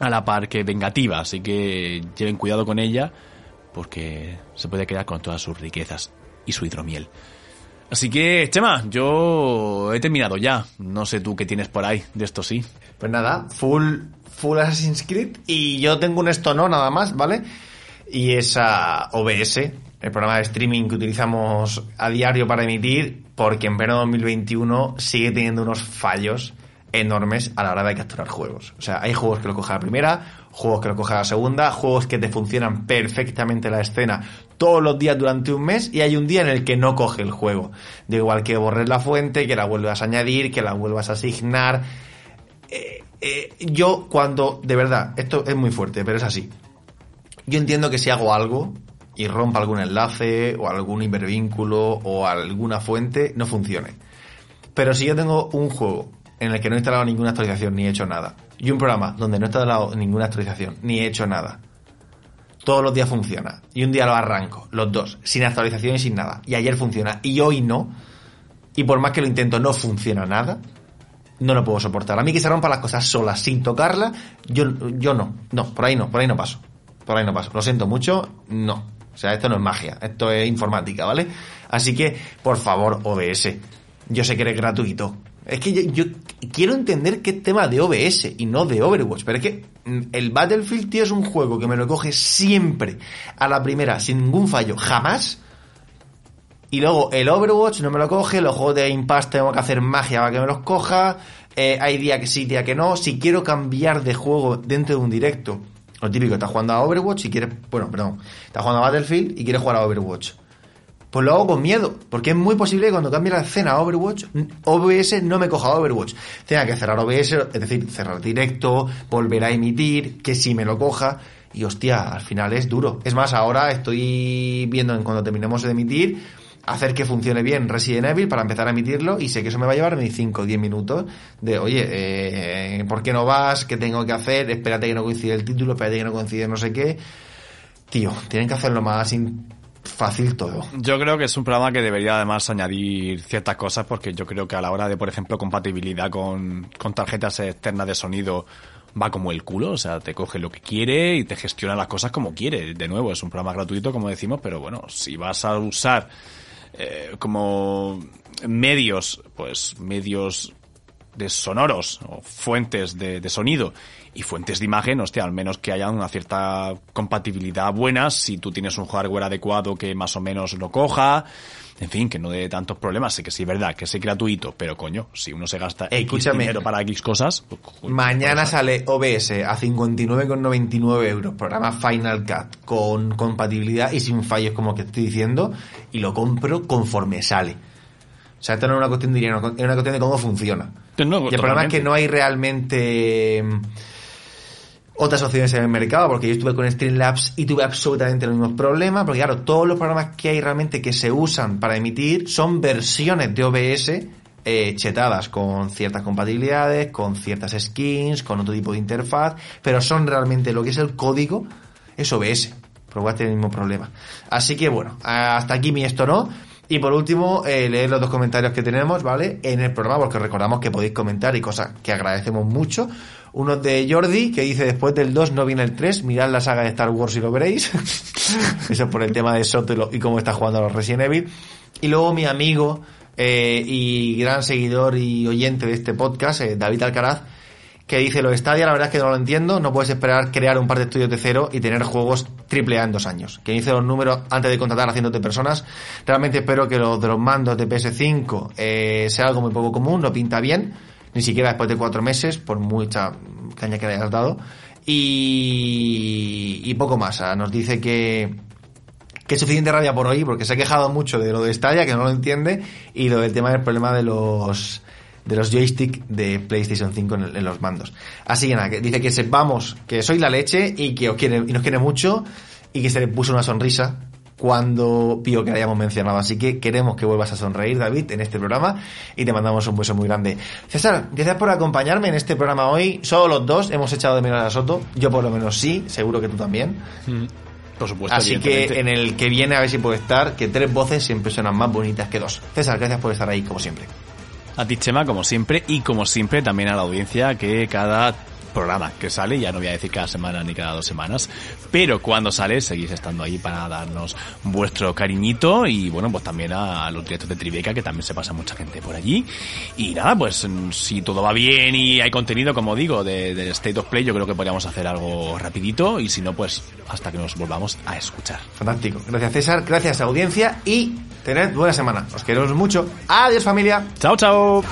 a la par que vengativa. Así que lleven cuidado con ella porque se puede quedar con todas sus riquezas y su hidromiel. Así que, Chema, yo he terminado ya. No sé tú qué tienes por ahí, de esto sí. Pues nada, full, full Assassin's Creed. Y yo tengo un esto no nada más, ¿vale? Y es a OBS, el programa de streaming que utilizamos a diario para emitir, porque en verano 2021 sigue teniendo unos fallos enormes a la hora de capturar juegos. O sea, hay juegos que lo coge la primera, juegos que lo coge la segunda, juegos que te funcionan perfectamente la escena todos los días durante un mes y hay un día en el que no coge el juego. De igual que borres la fuente, que la vuelvas a añadir, que la vuelvas a asignar. Eh, eh, yo cuando, de verdad, esto es muy fuerte, pero es así. Yo entiendo que si hago algo y rompa algún enlace o algún hipervínculo o alguna fuente, no funcione. Pero si yo tengo un juego en el que no he instalado ninguna actualización ni he hecho nada, y un programa donde no he instalado ninguna actualización ni he hecho nada, todos los días funciona, y un día lo arranco, los dos, sin actualización y sin nada, y ayer funciona, y hoy no, y por más que lo intento no funciona nada, no lo puedo soportar. A mí que se rompan las cosas solas, sin tocarlas, yo, yo no, no, por ahí no, por ahí no paso, por ahí no paso, lo siento mucho, no. O sea, esto no es magia, esto es informática, ¿vale? Así que, por favor, OBS. Yo sé que eres gratuito, es que yo, quiero entender es tema de OBS y no de Overwatch. Pero es que el Battlefield, tío, es un juego que me lo coge siempre a la primera, sin ningún fallo, jamás. Y luego el Overwatch no me lo coge, los juegos de Impasse tengo que hacer magia para que me los coja. Eh, hay día que sí, día que no. Si quiero cambiar de juego dentro de un directo, lo típico, estás jugando a Overwatch y quieres, bueno, perdón, estás jugando a Battlefield y quieres jugar a Overwatch pues lo hago con miedo, porque es muy posible que cuando cambie la escena a Overwatch, OBS no me coja Overwatch. Tenga que cerrar OBS, es decir, cerrar directo, volver a emitir, que si me lo coja. Y hostia, al final es duro. Es más, ahora estoy viendo en cuando terminemos de emitir hacer que funcione bien Resident Evil para empezar a emitirlo y sé que eso me va a llevar mis 5 o 10 minutos de, oye, eh, ¿por qué no vas? ¿Qué tengo que hacer? Espérate que no coincide el título, espérate que no coincide no sé qué. Tío, tienen que hacerlo más fácil todo. Yo creo que es un programa que debería además añadir ciertas cosas porque yo creo que a la hora de, por ejemplo, compatibilidad con, con tarjetas externas de sonido va como el culo, o sea, te coge lo que quiere y te gestiona las cosas como quiere. De nuevo, es un programa gratuito, como decimos, pero bueno, si vas a usar eh, como medios, pues medios de sonoros o fuentes de, de, sonido y fuentes de imagen, hostia, al menos que haya una cierta compatibilidad buena si tú tienes un hardware adecuado que más o menos lo coja, en fin, que no dé tantos problemas, sé que sí es verdad, que es gratuito, pero coño, si uno se gasta Escúchame, dinero para X cosas... Pues, mañana sale OBS a 59,99 euros, programa Final Cut, con compatibilidad y sin fallos como que estoy diciendo, y lo compro conforme sale. O sea, esto no es una cuestión de dinero, es una cuestión de cómo funciona. No, y el problema es que no hay realmente otras opciones en el mercado, porque yo estuve con Streamlabs y tuve absolutamente los mismos problemas, porque claro, todos los programas que hay realmente que se usan para emitir son versiones de OBS eh, chetadas con ciertas compatibilidades, con ciertas skins, con otro tipo de interfaz, pero son realmente lo que es el código, es OBS, pero voy a tener el mismo problema. Así que bueno, hasta aquí mi esto no. Y por último, eh, leer los dos comentarios que tenemos, ¿vale? En el programa, porque recordamos que podéis comentar y cosas que agradecemos mucho. Uno de Jordi, que dice después del 2 no viene el 3, mirad la saga de Star Wars y lo veréis. Eso es por el tema de Sotelo y cómo está jugando a los Resident Evil. Y luego mi amigo eh, y gran seguidor y oyente de este podcast, eh, David Alcaraz, que dice, los Stadia la verdad es que no lo entiendo, no puedes esperar crear un par de estudios de cero y tener juegos triple A en dos años. Que dice los números antes de contratar a cientos de personas. Realmente espero que los de los mandos de PS5 eh, sea algo muy poco común, no pinta bien, ni siquiera después de cuatro meses, por mucha caña que le hayas dado. Y, y poco más. Nos dice que, que es suficiente rabia por hoy, porque se ha quejado mucho de lo de Stadia, que no lo entiende, y lo del tema del problema de los de los joystick de PlayStation 5 en, los mandos. Así que nada, que dice que sepamos que soy la leche y que os quiere, y nos quiere mucho y que se le puso una sonrisa cuando vio que la hayamos mencionado. Así que queremos que vuelvas a sonreír, David, en este programa y te mandamos un beso muy grande. César, gracias por acompañarme en este programa hoy. Solo los dos hemos echado de menos a Soto. Yo por lo menos sí, seguro que tú también. Mm, por supuesto. Así que en el que viene a ver si puede estar, que tres voces siempre suenan más bonitas que dos. César, gracias por estar ahí, como siempre. A ti, Chema, como siempre, y como siempre también a la audiencia que cada programa que sale, ya no voy a decir cada semana ni cada dos semanas, pero cuando sale seguís estando ahí para darnos vuestro cariñito y bueno, pues también a, los directos de Tribeca, que también se pasa mucha gente por allí. Y nada, pues si todo va bien y hay contenido, como digo, del de State of Play, yo creo que podríamos hacer algo rapidito y si no, pues hasta que nos volvamos a escuchar. Fantástico. Gracias César, gracias audiencia y tened buena semana. Os queremos mucho. Adiós familia. Chao, chao.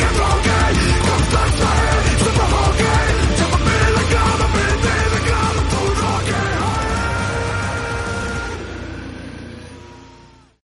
Get broken,